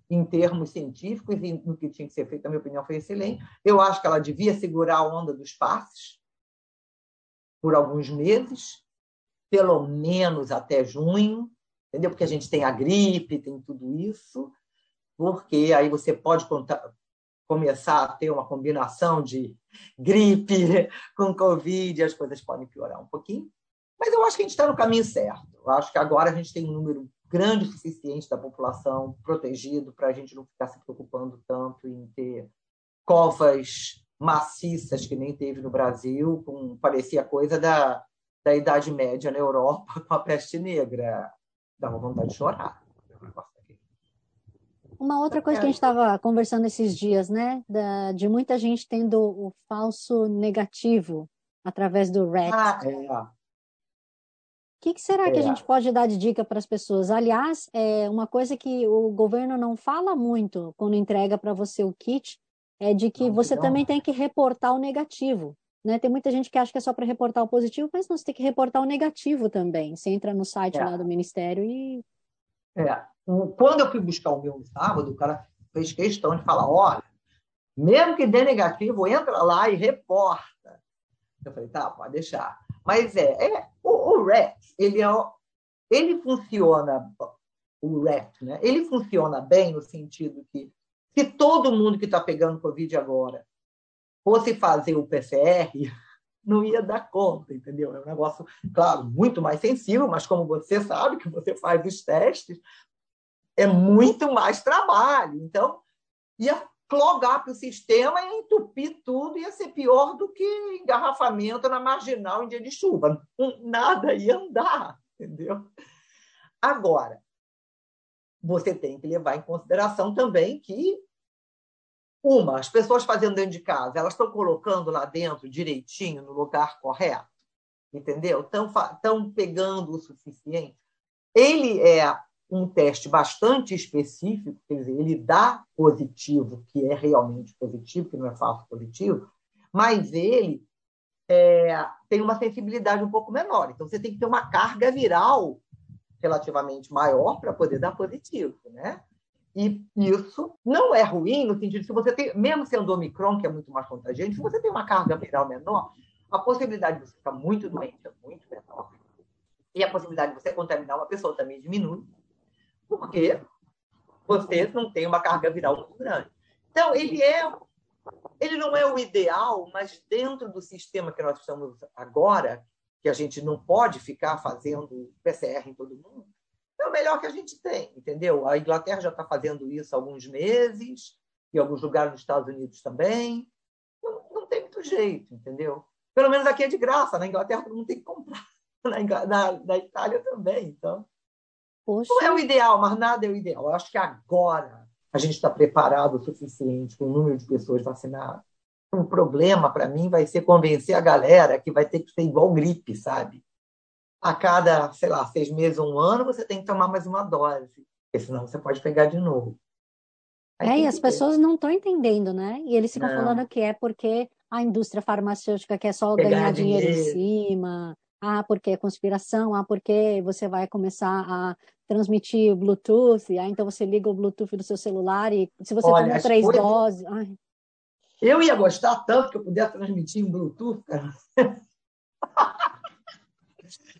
Em termos científicos e no que tinha que ser feito, na minha opinião, foi excelente. Eu acho que ela devia segurar a onda dos passes por alguns meses, pelo menos até junho, entendeu? Porque a gente tem a gripe, tem tudo isso, porque aí você pode contar, começar a ter uma combinação de gripe com Covid, as coisas podem piorar um pouquinho. Mas eu acho que a gente está no caminho certo. Eu acho que agora a gente tem um número grande o suficiente da população protegido para a gente não ficar se preocupando tanto em ter covas maciças que nem teve no Brasil, com, parecia coisa da, da Idade Média na Europa com a peste negra. Dava vontade de chorar. Uma outra coisa que a gente estava conversando esses dias, né? Da, de muita gente tendo o falso negativo através do RET. Ah, é. O que, que, será é. que a é. gente pode dar de dica para as pessoas? Aliás, é uma coisa que o governo não fala muito quando entrega para você o kit é de que não, você não. também tem que reportar o negativo. Né? Tem muita gente que acha que é só para reportar o positivo, mas não, você tem que reportar o negativo também. Você entra no site é. lá do Ministério e. É. Quando eu fui buscar o meu no sábado, o cara fez questão de falar: olha, mesmo que dê negativo, entra lá e reporta. Eu falei: tá, pode deixar. Mas é, é o, o RET, ele, é, ele funciona, o RET, né? ele funciona bem no sentido que se todo mundo que está pegando Covid agora fosse fazer o PCR, não ia dar conta, entendeu? É um negócio, claro, muito mais sensível, mas como você sabe que você faz os testes, é muito mais trabalho. Então, ia clogar para o sistema e entupir tudo, ia ser pior do que engarrafamento na marginal em dia de chuva. Nada ia andar, entendeu? Agora, você tem que levar em consideração também que, uma, as pessoas fazendo dentro de casa, elas estão colocando lá dentro direitinho, no lugar correto, entendeu? Estão pegando o suficiente. Ele é um teste bastante específico, quer dizer, ele dá positivo, que é realmente positivo, que não é falso positivo, mas ele é, tem uma sensibilidade um pouco menor. Então, você tem que ter uma carga viral relativamente maior para poder dar positivo, né? E isso não é ruim no sentido de se você tem, mesmo sendo Omicron, que é muito mais contagiante, se você tem uma carga viral menor, a possibilidade de você ficar muito doente é muito menor. E a possibilidade de você contaminar uma pessoa também diminui porque você não tem uma carga viral muito grande. Então, ele é ele não é o ideal, mas dentro do sistema que nós estamos agora, que a gente não pode ficar fazendo PCR em todo mundo, é o melhor que a gente tem, entendeu? A Inglaterra já está fazendo isso há alguns meses, e alguns lugares nos Estados Unidos também. Não, não tem muito jeito, entendeu? Pelo menos aqui é de graça, na Inglaterra todo mundo tem que comprar, na, na, na Itália também, então. Poxa. Não é o ideal, mas nada é o ideal. Eu acho que agora a gente está preparado o suficiente com o número de pessoas vacinadas. O problema, para mim, vai ser convencer a galera que vai ter que ser igual gripe, sabe? A cada, sei lá, seis meses ou um ano, você tem que tomar mais uma dose, porque senão você pode pegar de novo. Aí é, e as pessoas não estão entendendo, né? E eles ficam não. falando que é porque a indústria farmacêutica quer só pegar ganhar dinheiro, dinheiro em cima. Ah, porque é conspiração, ah, porque você vai começar a transmitir Bluetooth, ah, então você liga o Bluetooth do seu celular e se você Olha, tomou três coisas... doses. Ai. Eu ia gostar tanto que eu pudesse transmitir em Bluetooth, cara.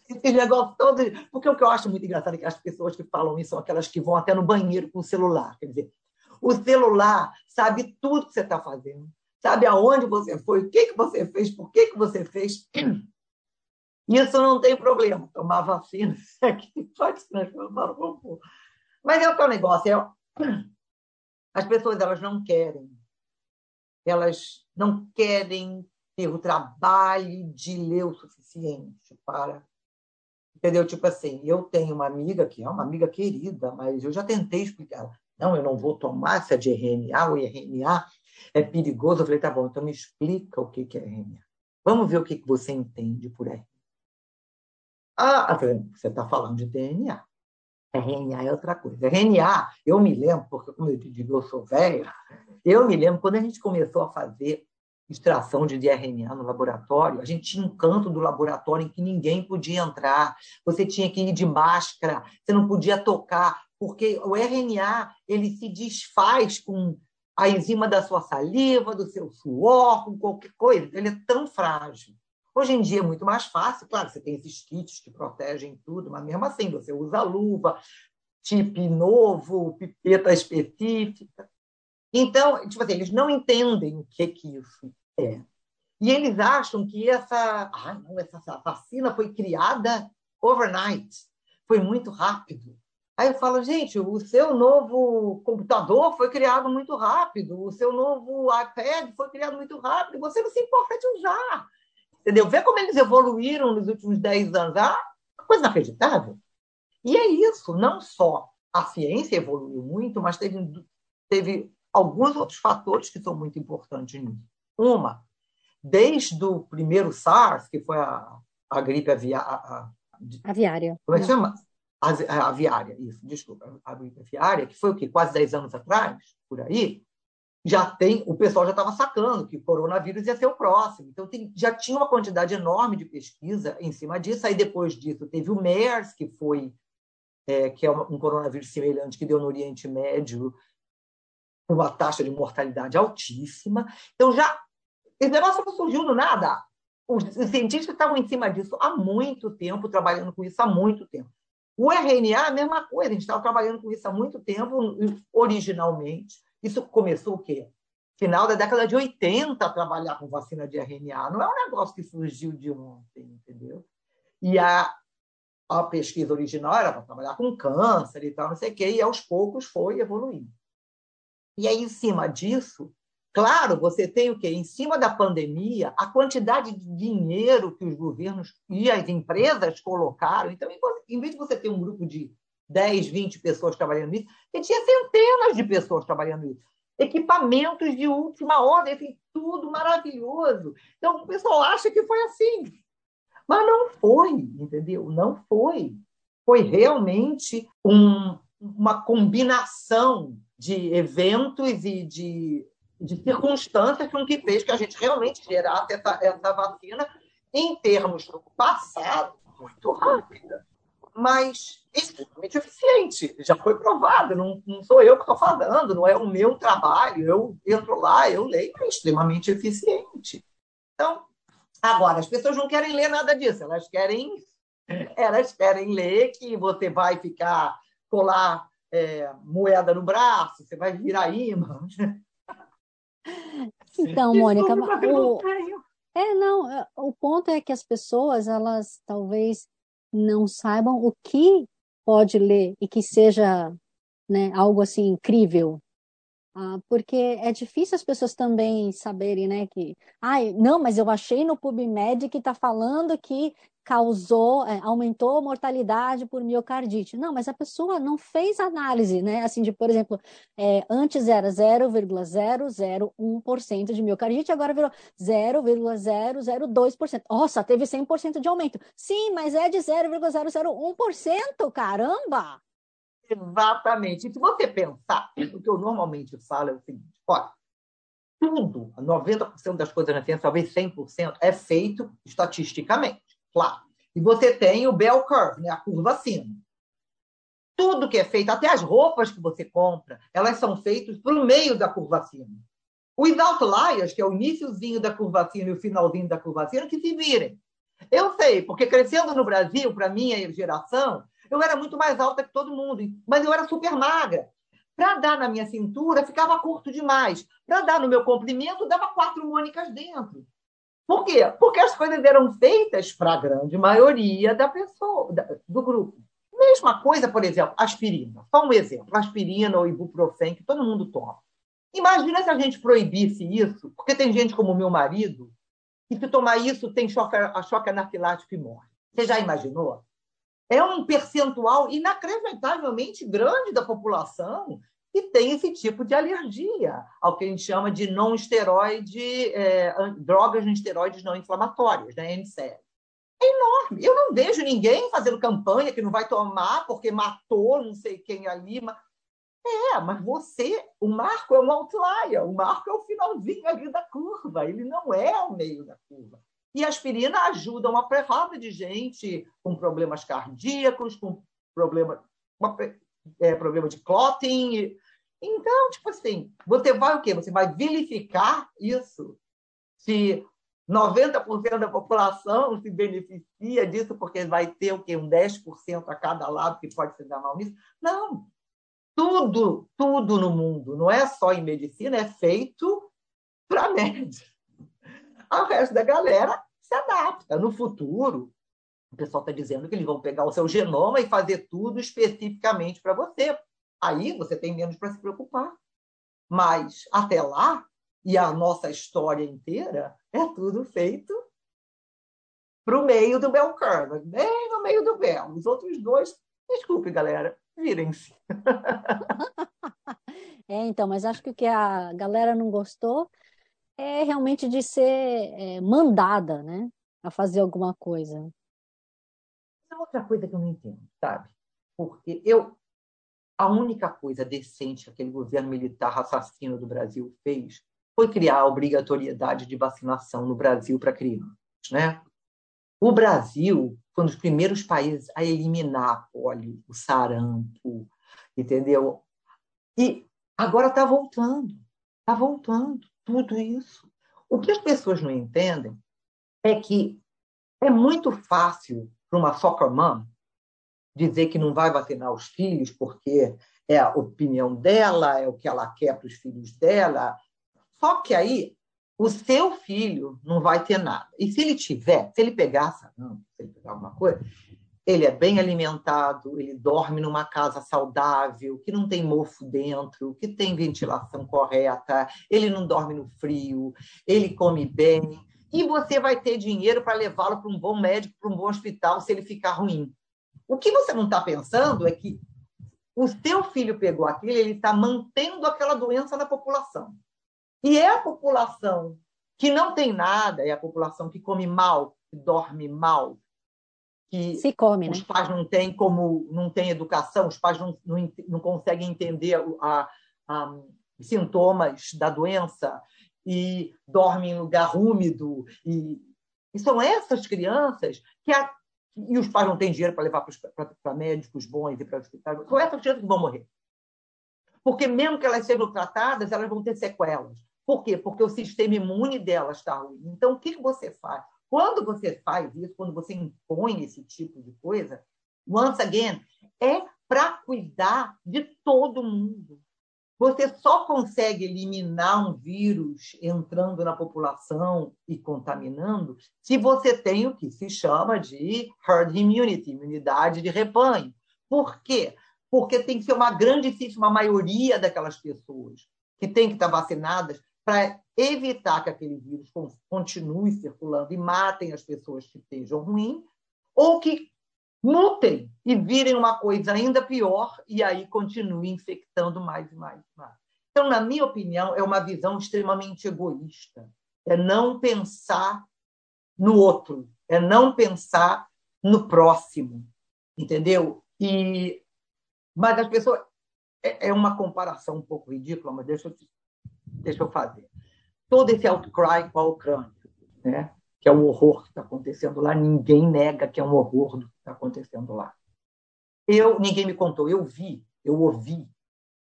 Esse negócio todo. Porque o que eu acho muito engraçado é que as pessoas que falam isso são aquelas que vão até no banheiro com o celular. Quer dizer, o celular sabe tudo que você está fazendo, sabe aonde você foi, o que, que você fez, por que, que você fez. Isso não tem problema. Tomar vacina é que pode se transformar no robô. Mas é o que é o negócio. É... As pessoas elas não querem. Elas não querem ter o trabalho de ler o suficiente para. Entendeu? Tipo assim, eu tenho uma amiga que é uma amiga querida, mas eu já tentei explicar. Não, eu não vou tomar essa de RNA, o RNA é perigoso. Eu falei, tá bom, então me explica o que é RNA. Vamos ver o que você entende por RNA. Ah, você está falando de DNA. RNA é outra coisa. RNA, eu me lembro, porque como eu te digo, eu sou velho, eu me lembro quando a gente começou a fazer extração de RNA no laboratório, a gente tinha um canto do laboratório em que ninguém podia entrar, você tinha que ir de máscara, você não podia tocar, porque o RNA ele se desfaz com a enzima da sua saliva, do seu suor, com qualquer coisa, ele é tão frágil. Hoje em dia é muito mais fácil, claro, você tem esses kits que protegem tudo, mas mesmo assim você usa luva, chip novo, pipeta específica. Então, tipo assim, eles não entendem o que, que isso é. E eles acham que essa, ah, não, essa vacina foi criada overnight, foi muito rápido. Aí eu falo, gente, o seu novo computador foi criado muito rápido, o seu novo iPad foi criado muito rápido, você não se importa de usar. Entendeu? Vê como eles evoluíram nos últimos 10 anos. Ah, coisa inacreditável. E é isso, não só a ciência evoluiu muito, mas teve, teve alguns outros fatores que são muito importantes nisso. Uma, desde o primeiro SARS, que foi a, a gripe avia, a, a, aviária. Como é que chama? a, aviária, isso, desculpa, a aviária, que foi o quê? Quase 10 anos atrás, por aí, já tem, o pessoal já estava sacando que o coronavírus ia ser o próximo. Então, tem, já tinha uma quantidade enorme de pesquisa em cima disso. Aí, depois disso, teve o MERS, que foi é, que é um coronavírus semelhante que deu no Oriente Médio uma taxa de mortalidade altíssima. Então, já esse negócio não surgiu do nada. Os cientistas estavam em cima disso há muito tempo, trabalhando com isso há muito tempo. O RNA, a mesma coisa, a gente estava trabalhando com isso há muito tempo, originalmente. Isso começou o quê? Final da década de 80 a trabalhar com vacina de RNA. Não é um negócio que surgiu de ontem, entendeu? E a, a pesquisa original era para trabalhar com câncer e tal, não sei o quê, e aos poucos foi evoluindo. E aí, em cima disso, Claro, você tem o quê? Em cima da pandemia, a quantidade de dinheiro que os governos e as empresas colocaram. Então, em vez de você ter um grupo de 10, 20 pessoas trabalhando nisso, você tinha centenas de pessoas trabalhando nisso. Equipamentos de última ordem, assim, tudo maravilhoso. Então, o pessoal acha que foi assim. Mas não foi, entendeu? Não foi. Foi realmente um, uma combinação de eventos e de de circunstâncias com que fez que a gente realmente gerasse essa, essa vacina em termos do passado muito rápida, mas extremamente eficiente. Já foi provado, não, não sou eu que estou falando, não é o meu trabalho. Eu entro lá, eu leio, é extremamente eficiente. Então, agora, as pessoas não querem ler nada disso, elas querem, elas querem ler que você vai ficar colar é, moeda no braço, você vai virar imã. Então, Mônica, o, é, não, é, o ponto é que as pessoas, elas talvez não saibam o que pode ler e que seja né, algo assim incrível. Ah, porque é difícil as pessoas também saberem, né, que, ai, não, mas eu achei no PubMed que está falando que causou, é, aumentou a mortalidade por miocardite. Não, mas a pessoa não fez análise, né? Assim, de, por exemplo, é, antes era 0,001% de miocardite, agora virou 0,002%. Nossa, teve 100% de aumento. Sim, mas é de 0,001%, caramba! Exatamente. E se você pensar, o que eu normalmente falo é o seguinte, olha, tudo, 90% das coisas na ciência, talvez 100%, é feito estatisticamente. Claro. E você tem o bell curve, né? a curva acima. Tudo que é feito, até as roupas que você compra, elas são feitas o meio da curva acima. Os outliers, que é o iníciozinho da curva acima e o finalzinho da curva acima, que se virem. Eu sei, porque crescendo no Brasil, para minha geração, eu era muito mais alta que todo mundo, mas eu era super magra. Para dar na minha cintura, ficava curto demais. Para dar no meu comprimento, dava quatro mônicas dentro. Por quê? Porque as coisas eram feitas para a grande maioria da pessoa, do grupo. Mesma coisa, por exemplo, aspirina. Só um exemplo: aspirina ou ibuprofeno, que todo mundo toma. Imagina se a gente proibisse isso, porque tem gente como meu marido, que se tomar isso tem choque, choque anafilático e morre. Você já imaginou? É um percentual inacreditavelmente grande da população que tem esse tipo de alergia ao que a gente chama de não esteroide, é, drogas não esteroides não inflamatórias, né, NSAID. É enorme. Eu não vejo ninguém fazendo campanha que não vai tomar porque matou não sei quem ali. Mas... É, mas você, o Marco é um outlier, o Marco é o finalzinho ali da curva, ele não é o meio da curva. E a aspirina ajuda uma prerrada de gente com problemas cardíacos, com problema, uma, é, problema de clotting. Então, tipo assim, você vai o quê? Você vai vilificar isso. Se 90% da população se beneficia disso, porque vai ter o quê? Um 10% a cada lado que pode se dar mal nisso. Não. Tudo, tudo no mundo, não é só em medicina, é feito para média. O resto da galera se adapta. No futuro, O pessoal está dizendo que eles vão pegar o seu genoma e fazer tudo especificamente para você. Aí você tem menos para se preocupar. Mas até lá, e a nossa história inteira, é tudo feito para o meio do bell bem no meio do bell. Os outros dois, desculpe, galera, virem-se. é, então, mas acho que o que a galera não gostou é realmente de ser é, mandada, né, a fazer alguma coisa. É outra coisa que eu não entendo, sabe? Porque eu, a única coisa decente que aquele governo militar assassino do Brasil fez foi criar a obrigatoriedade de vacinação no Brasil para crianças, né? O Brasil foi um dos primeiros países a eliminar a polio, o sarampo, entendeu? E agora está voltando, está voltando tudo isso. O que as pessoas não entendem é que é muito fácil para uma soccer mom dizer que não vai vacinar os filhos porque é a opinião dela, é o que ela quer para os filhos dela. Só que aí o seu filho não vai ter nada. E se ele tiver, se ele pegar se ele pegar alguma coisa, ele é bem alimentado, ele dorme numa casa saudável, que não tem mofo dentro, que tem ventilação correta, ele não dorme no frio, ele come bem, e você vai ter dinheiro para levá-lo para um bom médico, para um bom hospital, se ele ficar ruim. O que você não está pensando é que o seu filho pegou aquilo, ele está mantendo aquela doença na população. E é a população que não tem nada, é a população que come mal, que dorme mal, que Se come, os né? pais não têm como não têm educação, os pais não, não, não conseguem entender a, a, sintomas da doença e dormem em lugar úmido e, e são essas crianças que a, e os pais não têm dinheiro para levar para médicos bons e para hospitais, são essas crianças que vão morrer. Porque mesmo que elas sejam tratadas, elas vão ter sequelas. Por quê? Porque o sistema imune delas está ruim. Então, o que você faz? Quando você faz isso, quando você impõe esse tipo de coisa, once again, é para cuidar de todo mundo. Você só consegue eliminar um vírus entrando na população e contaminando se você tem o que se chama de herd immunity, imunidade de rebanho. Por quê? Porque tem que ser uma grandíssima maioria daquelas pessoas que têm que estar vacinadas para evitar que aquele vírus continue circulando e matem as pessoas que estejam ruins, ou que mutem e virem uma coisa ainda pior e aí continuem infectando mais e mais e mais. Então, na minha opinião, é uma visão extremamente egoísta. É não pensar no outro, é não pensar no próximo, entendeu? E mas as pessoas é, é uma comparação um pouco ridícula, mas deixa eu deixa eu fazer. Todo esse outcry com a Ucrânia, né? que é o horror que está acontecendo lá, ninguém nega que é um horror do que está acontecendo lá. Eu, ninguém me contou, eu vi, eu ouvi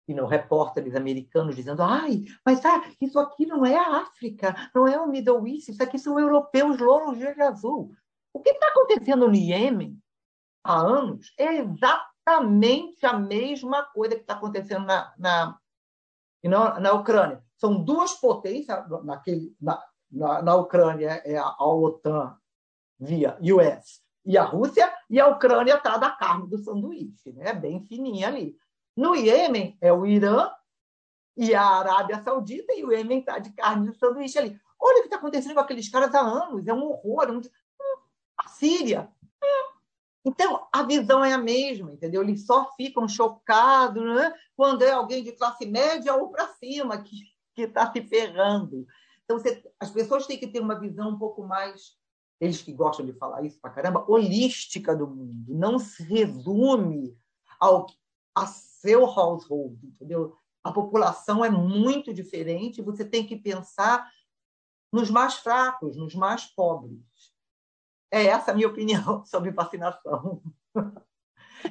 e no repórteres americanos dizendo: ai, mas ah, isso aqui não é a África, não é o Middle East, isso aqui são europeus louros de azul. O que está acontecendo no Iêmen há anos é exatamente a mesma coisa que está acontecendo na, na, na Ucrânia. São duas potências, naquele, na, na, na Ucrânia é a, a OTAN via US e a Rússia, e a Ucrânia está da carne do sanduíche, né? bem fininha ali. No Iêmen é o Irã e a Arábia Saudita, e o Iêmen está de carne do sanduíche ali. Olha o que está acontecendo com aqueles caras há anos, é um horror. Um... A Síria. Então, a visão é a mesma, entendeu? Eles só ficam chocados né? quando é alguém de classe média ou para cima que está se ferrando. Então, você, as pessoas têm que ter uma visão um pouco mais, eles que gostam de falar isso para caramba, holística do mundo. Não se resume ao a seu household, entendeu? A população é muito diferente, você tem que pensar nos mais fracos, nos mais pobres. É essa a minha opinião sobre vacinação.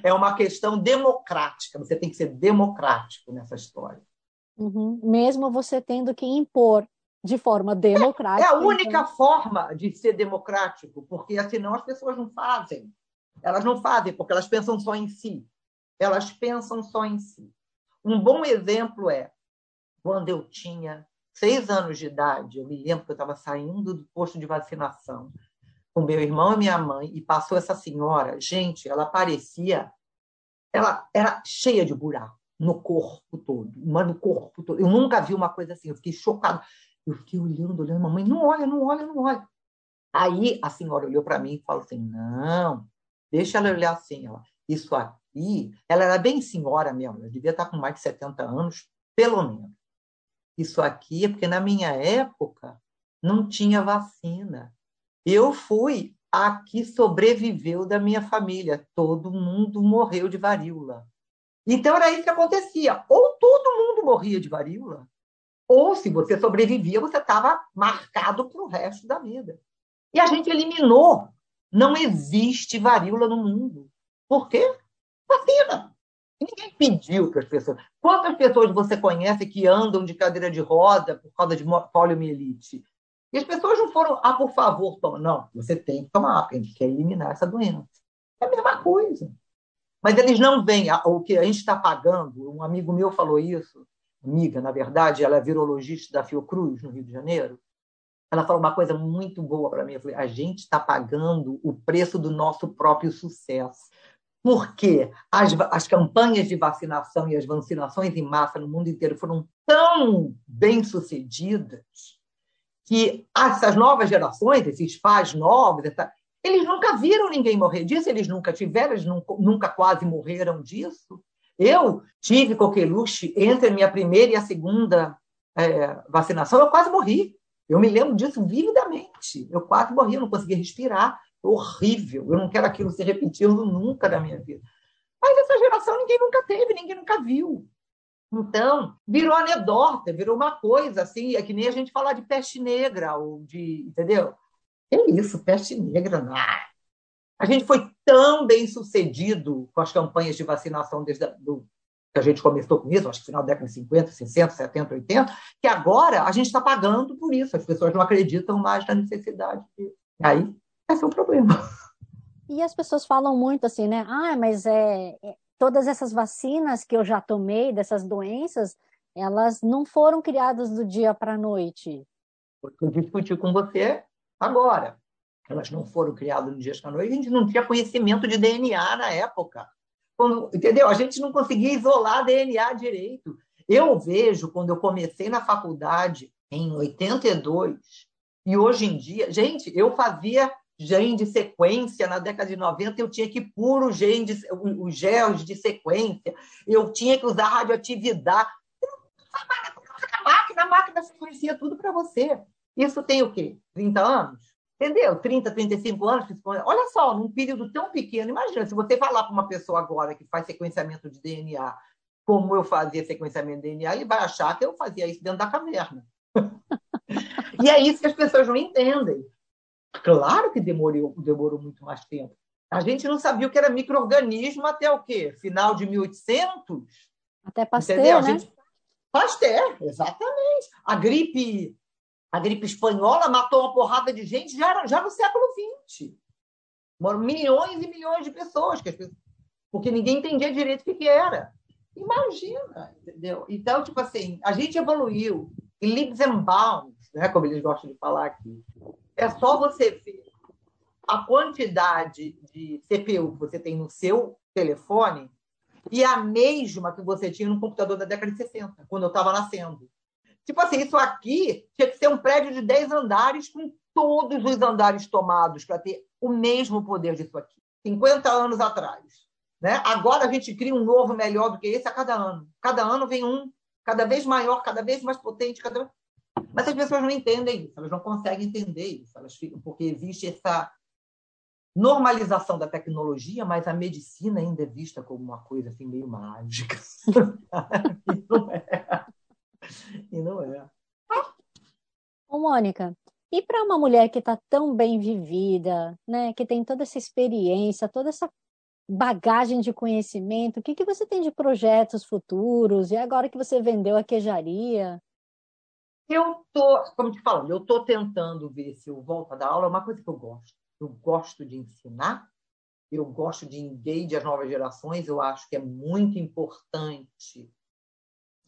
É uma questão democrática, você tem que ser democrático nessa história. Uhum. Mesmo você tendo que impor de forma democrática. É, é a única então... forma de ser democrático, porque senão as pessoas não fazem. Elas não fazem porque elas pensam só em si. Elas pensam só em si. Um bom exemplo é quando eu tinha seis anos de idade, eu me lembro que eu estava saindo do posto de vacinação com meu irmão e minha mãe e passou essa senhora. Gente, ela parecia. Ela era cheia de buraco no corpo todo, uma no corpo todo. Eu nunca vi uma coisa assim, eu fiquei chocada. Eu fiquei olhando, olhando, mamãe, não olha, não olha, não olha. Aí a senhora olhou para mim e falou assim: não, deixa ela olhar assim. Ela, isso aqui, ela era bem senhora mesmo, ela devia estar com mais de 70 anos, pelo menos. Isso aqui é porque na minha época não tinha vacina. Eu fui a que sobreviveu da minha família. Todo mundo morreu de varíola. Então era isso que acontecia. Ou todo mundo morria de varíola, ou se você sobrevivia, você estava marcado para o resto da vida. E a gente eliminou. Não existe varíola no mundo. Por quê? Vacina. Ninguém pediu que as pessoas. Quantas pessoas você conhece que andam de cadeira de roda por causa de poliomielite? E as pessoas não foram, ah, por favor, toma. Não, você tem que tomar, porque a gente quer eliminar essa doença. É a mesma coisa. Mas eles não veem o que a gente está pagando. Um amigo meu falou isso, amiga, na verdade, ela é virologista da Fiocruz, no Rio de Janeiro. Ela falou uma coisa muito boa para mim. Eu falei: a gente está pagando o preço do nosso próprio sucesso. Porque as, as campanhas de vacinação e as vacinações em massa no mundo inteiro foram tão bem sucedidas que essas novas gerações, esses pais novos, essa, eles nunca viram ninguém morrer disso, eles nunca tiveram, eles nunca, nunca quase morreram disso. Eu tive coqueluche entre a minha primeira e a segunda é, vacinação, eu quase morri. Eu me lembro disso vividamente. Eu quase morri, eu não conseguia respirar. Horrível. Eu não quero aquilo se repetindo nunca na minha vida. Mas essa geração ninguém nunca teve, ninguém nunca viu. Então, virou anedota, virou uma coisa assim, é que nem a gente falar de peste negra, ou de. Entendeu? É isso, peste negra, não. A gente foi tão bem sucedido com as campanhas de vacinação desde a, do, que a gente começou com isso, acho que final da década de 50, 60, 70, 80, que agora a gente está pagando por isso. As pessoas não acreditam mais na necessidade disso. Aí, esse é o problema. E as pessoas falam muito assim, né? Ah, mas é, é todas essas vacinas que eu já tomei dessas doenças, elas não foram criadas do dia para a noite. Porque eu discuti com você agora. Elas não foram criadas no dia para a gente não tinha conhecimento de DNA na época. Quando, entendeu? A gente não conseguia isolar DNA direito. Eu vejo, quando eu comecei na faculdade, em 82, e hoje em dia, gente, eu fazia gene de sequência na década de 90, eu tinha que pôr o gene de, os gels de sequência, eu tinha que usar radioatividade. A máquina, a máquina sequencia tudo para você. Isso tem o quê? 30 anos? Entendeu? 30, 35 anos, olha só, num período tão pequeno, imagina, se você falar para uma pessoa agora que faz sequenciamento de DNA, como eu fazia sequenciamento de DNA, ele vai achar que eu fazia isso dentro da caverna. e é isso que as pessoas não entendem. Claro que demorou, demorou muito mais tempo. A gente não sabia o que era microorganismo até o quê? Final de 1800? Até Pasteur, entendeu? né? Gente... Pasteur, exatamente. A gripe a gripe espanhola matou uma porrada de gente já, já no século XX. Moram milhões e milhões de pessoas, porque ninguém entendia direito o que, era. Imagina, entendeu? Então, tipo assim, a gente evoluiu em leaps and bounds, né, como eles gostam de falar aqui. É só você ver a quantidade de CPU que você tem no seu telefone e a mesma que você tinha no computador da década de 60, quando eu estava nascendo. Tipo assim, isso aqui tinha que ser um prédio de 10 andares com todos os andares tomados para ter o mesmo poder disso aqui. 50 anos atrás. Né? Agora a gente cria um novo melhor do que esse a cada ano. Cada ano vem um, cada vez maior, cada vez mais potente. Cada... Mas as pessoas não entendem isso, elas não conseguem entender isso, elas ficam, porque existe essa normalização da tecnologia, mas a medicina ainda é vista como uma coisa assim meio mágica. não é. e não é. Ô, Mônica, e para uma mulher que está tão bem vivida, né, que tem toda essa experiência, toda essa bagagem de conhecimento, o que, que você tem de projetos futuros? E agora que você vendeu a queijaria? Eu tô, como te falo, eu tô tentando ver se eu volto a dar aula, é uma coisa que eu gosto. Eu gosto de ensinar, eu gosto de engage as novas gerações, eu acho que é muito importante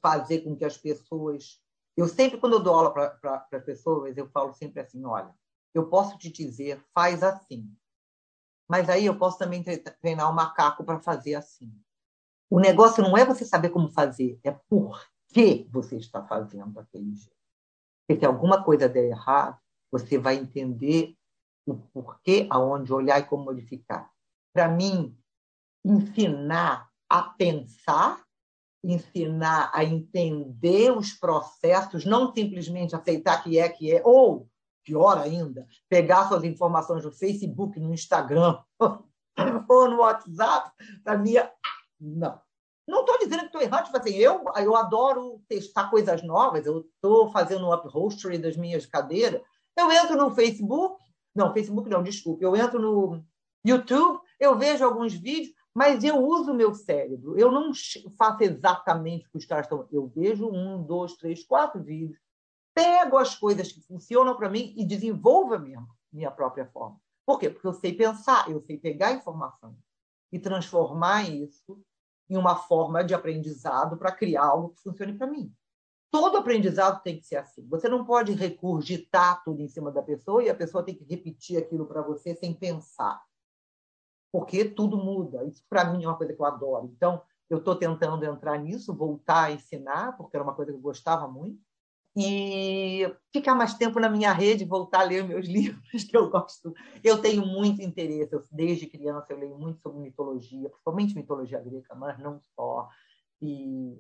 fazer com que as pessoas. Eu sempre, quando eu dou aula para as pessoas, eu falo sempre assim: olha, eu posso te dizer, faz assim. Mas aí eu posso também treinar o macaco para fazer assim. O negócio não é você saber como fazer, é por que você está fazendo daquele jeito. Porque se alguma coisa der errado, você vai entender o porquê, aonde olhar e como modificar. Para mim, ensinar a pensar, ensinar a entender os processos, não simplesmente aceitar que é que é, ou, pior ainda, pegar suas informações no Facebook, no Instagram ou no WhatsApp, para mim, não. Não estou dizendo que estou errado, tipo assim, eu, eu adoro testar coisas novas, eu estou fazendo o upholstery das minhas cadeiras, eu entro no Facebook, não, Facebook não, desculpe, eu entro no YouTube, eu vejo alguns vídeos, mas eu uso o meu cérebro, eu não faço exatamente o que os caras estão. Eu vejo um, dois, três, quatro vídeos, pego as coisas que funcionam para mim e desenvolvo a minha, minha própria forma. Por quê? Porque eu sei pensar, eu sei pegar informação e transformar isso em uma forma de aprendizado para criar algo que funcione para mim. Todo aprendizado tem que ser assim. Você não pode recurgitar tudo em cima da pessoa e a pessoa tem que repetir aquilo para você sem pensar. Porque tudo muda. Isso, para mim, é uma coisa que eu adoro. Então, eu estou tentando entrar nisso, voltar a ensinar, porque era uma coisa que eu gostava muito. E ficar mais tempo na minha rede, voltar a ler meus livros, que eu gosto. Eu tenho muito interesse. Eu, desde criança, eu leio muito sobre mitologia, principalmente mitologia grega, mas não só. E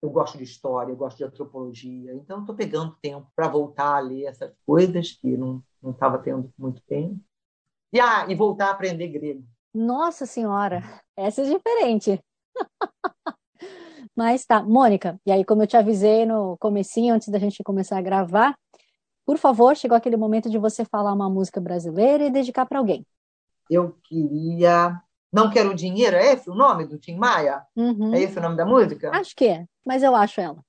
eu gosto de história, eu gosto de antropologia. Então, estou pegando tempo para voltar a ler essas coisas que não estava tendo muito tempo. E, ah, e voltar a aprender grego. Nossa Senhora, essa é diferente. Mas tá, Mônica, e aí como eu te avisei no comecinho, antes da gente começar a gravar, por favor, chegou aquele momento de você falar uma música brasileira e dedicar para alguém. Eu queria Não Quero Dinheiro, é esse o nome do Tim Maia? Uhum. É esse o nome da música? Acho que é, mas eu acho ela.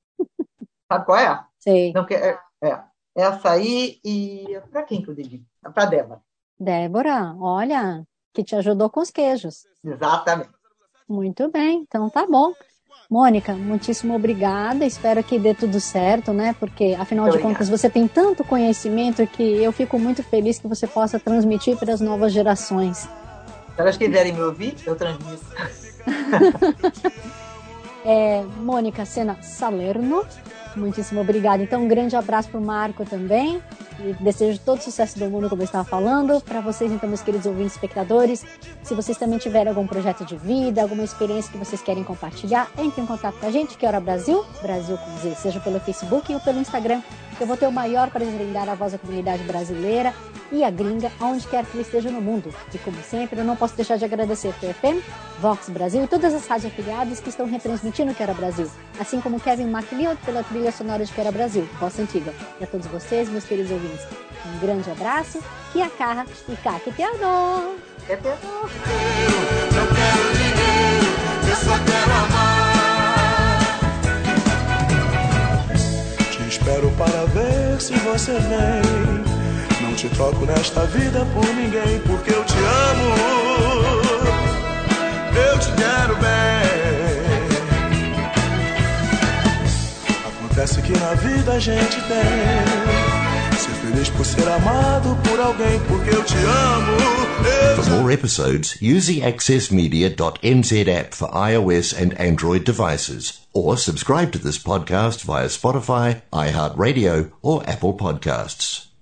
Sabe qual é? Sei. Não quer, é, é. Essa aí e para quem que eu dedico? Para Débora. Débora, olha, que te ajudou com os queijos. Exatamente. Muito bem, então tá bom. Mônica, muitíssimo obrigada. Espero que dê tudo certo, né? Porque, afinal Muito de contas, você tem tanto conhecimento que eu fico muito feliz que você possa transmitir para as novas gerações. Se elas quiserem me ouvir, eu transmito. é, Mônica Sena Salerno, muitíssimo obrigada. Então, um grande abraço para o Marco também. E desejo todo sucesso do mundo, como eu estava falando. Para vocês, então, meus queridos ouvintes espectadores, se vocês também tiverem algum projeto de vida, alguma experiência que vocês querem compartilhar, entre em contato com a gente, que é Hora Brasil, Brasil com Z, seja pelo Facebook ou pelo Instagram. Eu vou ter o maior prazer em dar a voz à comunidade brasileira e a gringa, aonde quer que ele esteja no mundo. E como sempre, eu não posso deixar de agradecer o FM, Vox Brasil e todas as rádios afiliadas que estão retransmitindo Quero Brasil, assim como Kevin MacLeod pela trilha sonora de Quero Brasil, Roça Antiga. E a todos vocês, meus queridos ouvintes, um grande abraço, que a carra e cá que te adoro. Verdade. Não quero dinheiro, eu só quero amar. Te espero para ver se você vem. Te troco nesta vida por ninguém, porque eu te amo. Eu te quero bem. Acontece que na vida a gente tem. Ser feliz por ser amado por alguém, porque eu te amo. Eu For more episodes, use the accessmedia.nz app for iOS and Android devices, or subscribe to this podcast via Spotify, iHeartRadio, or Apple Podcasts.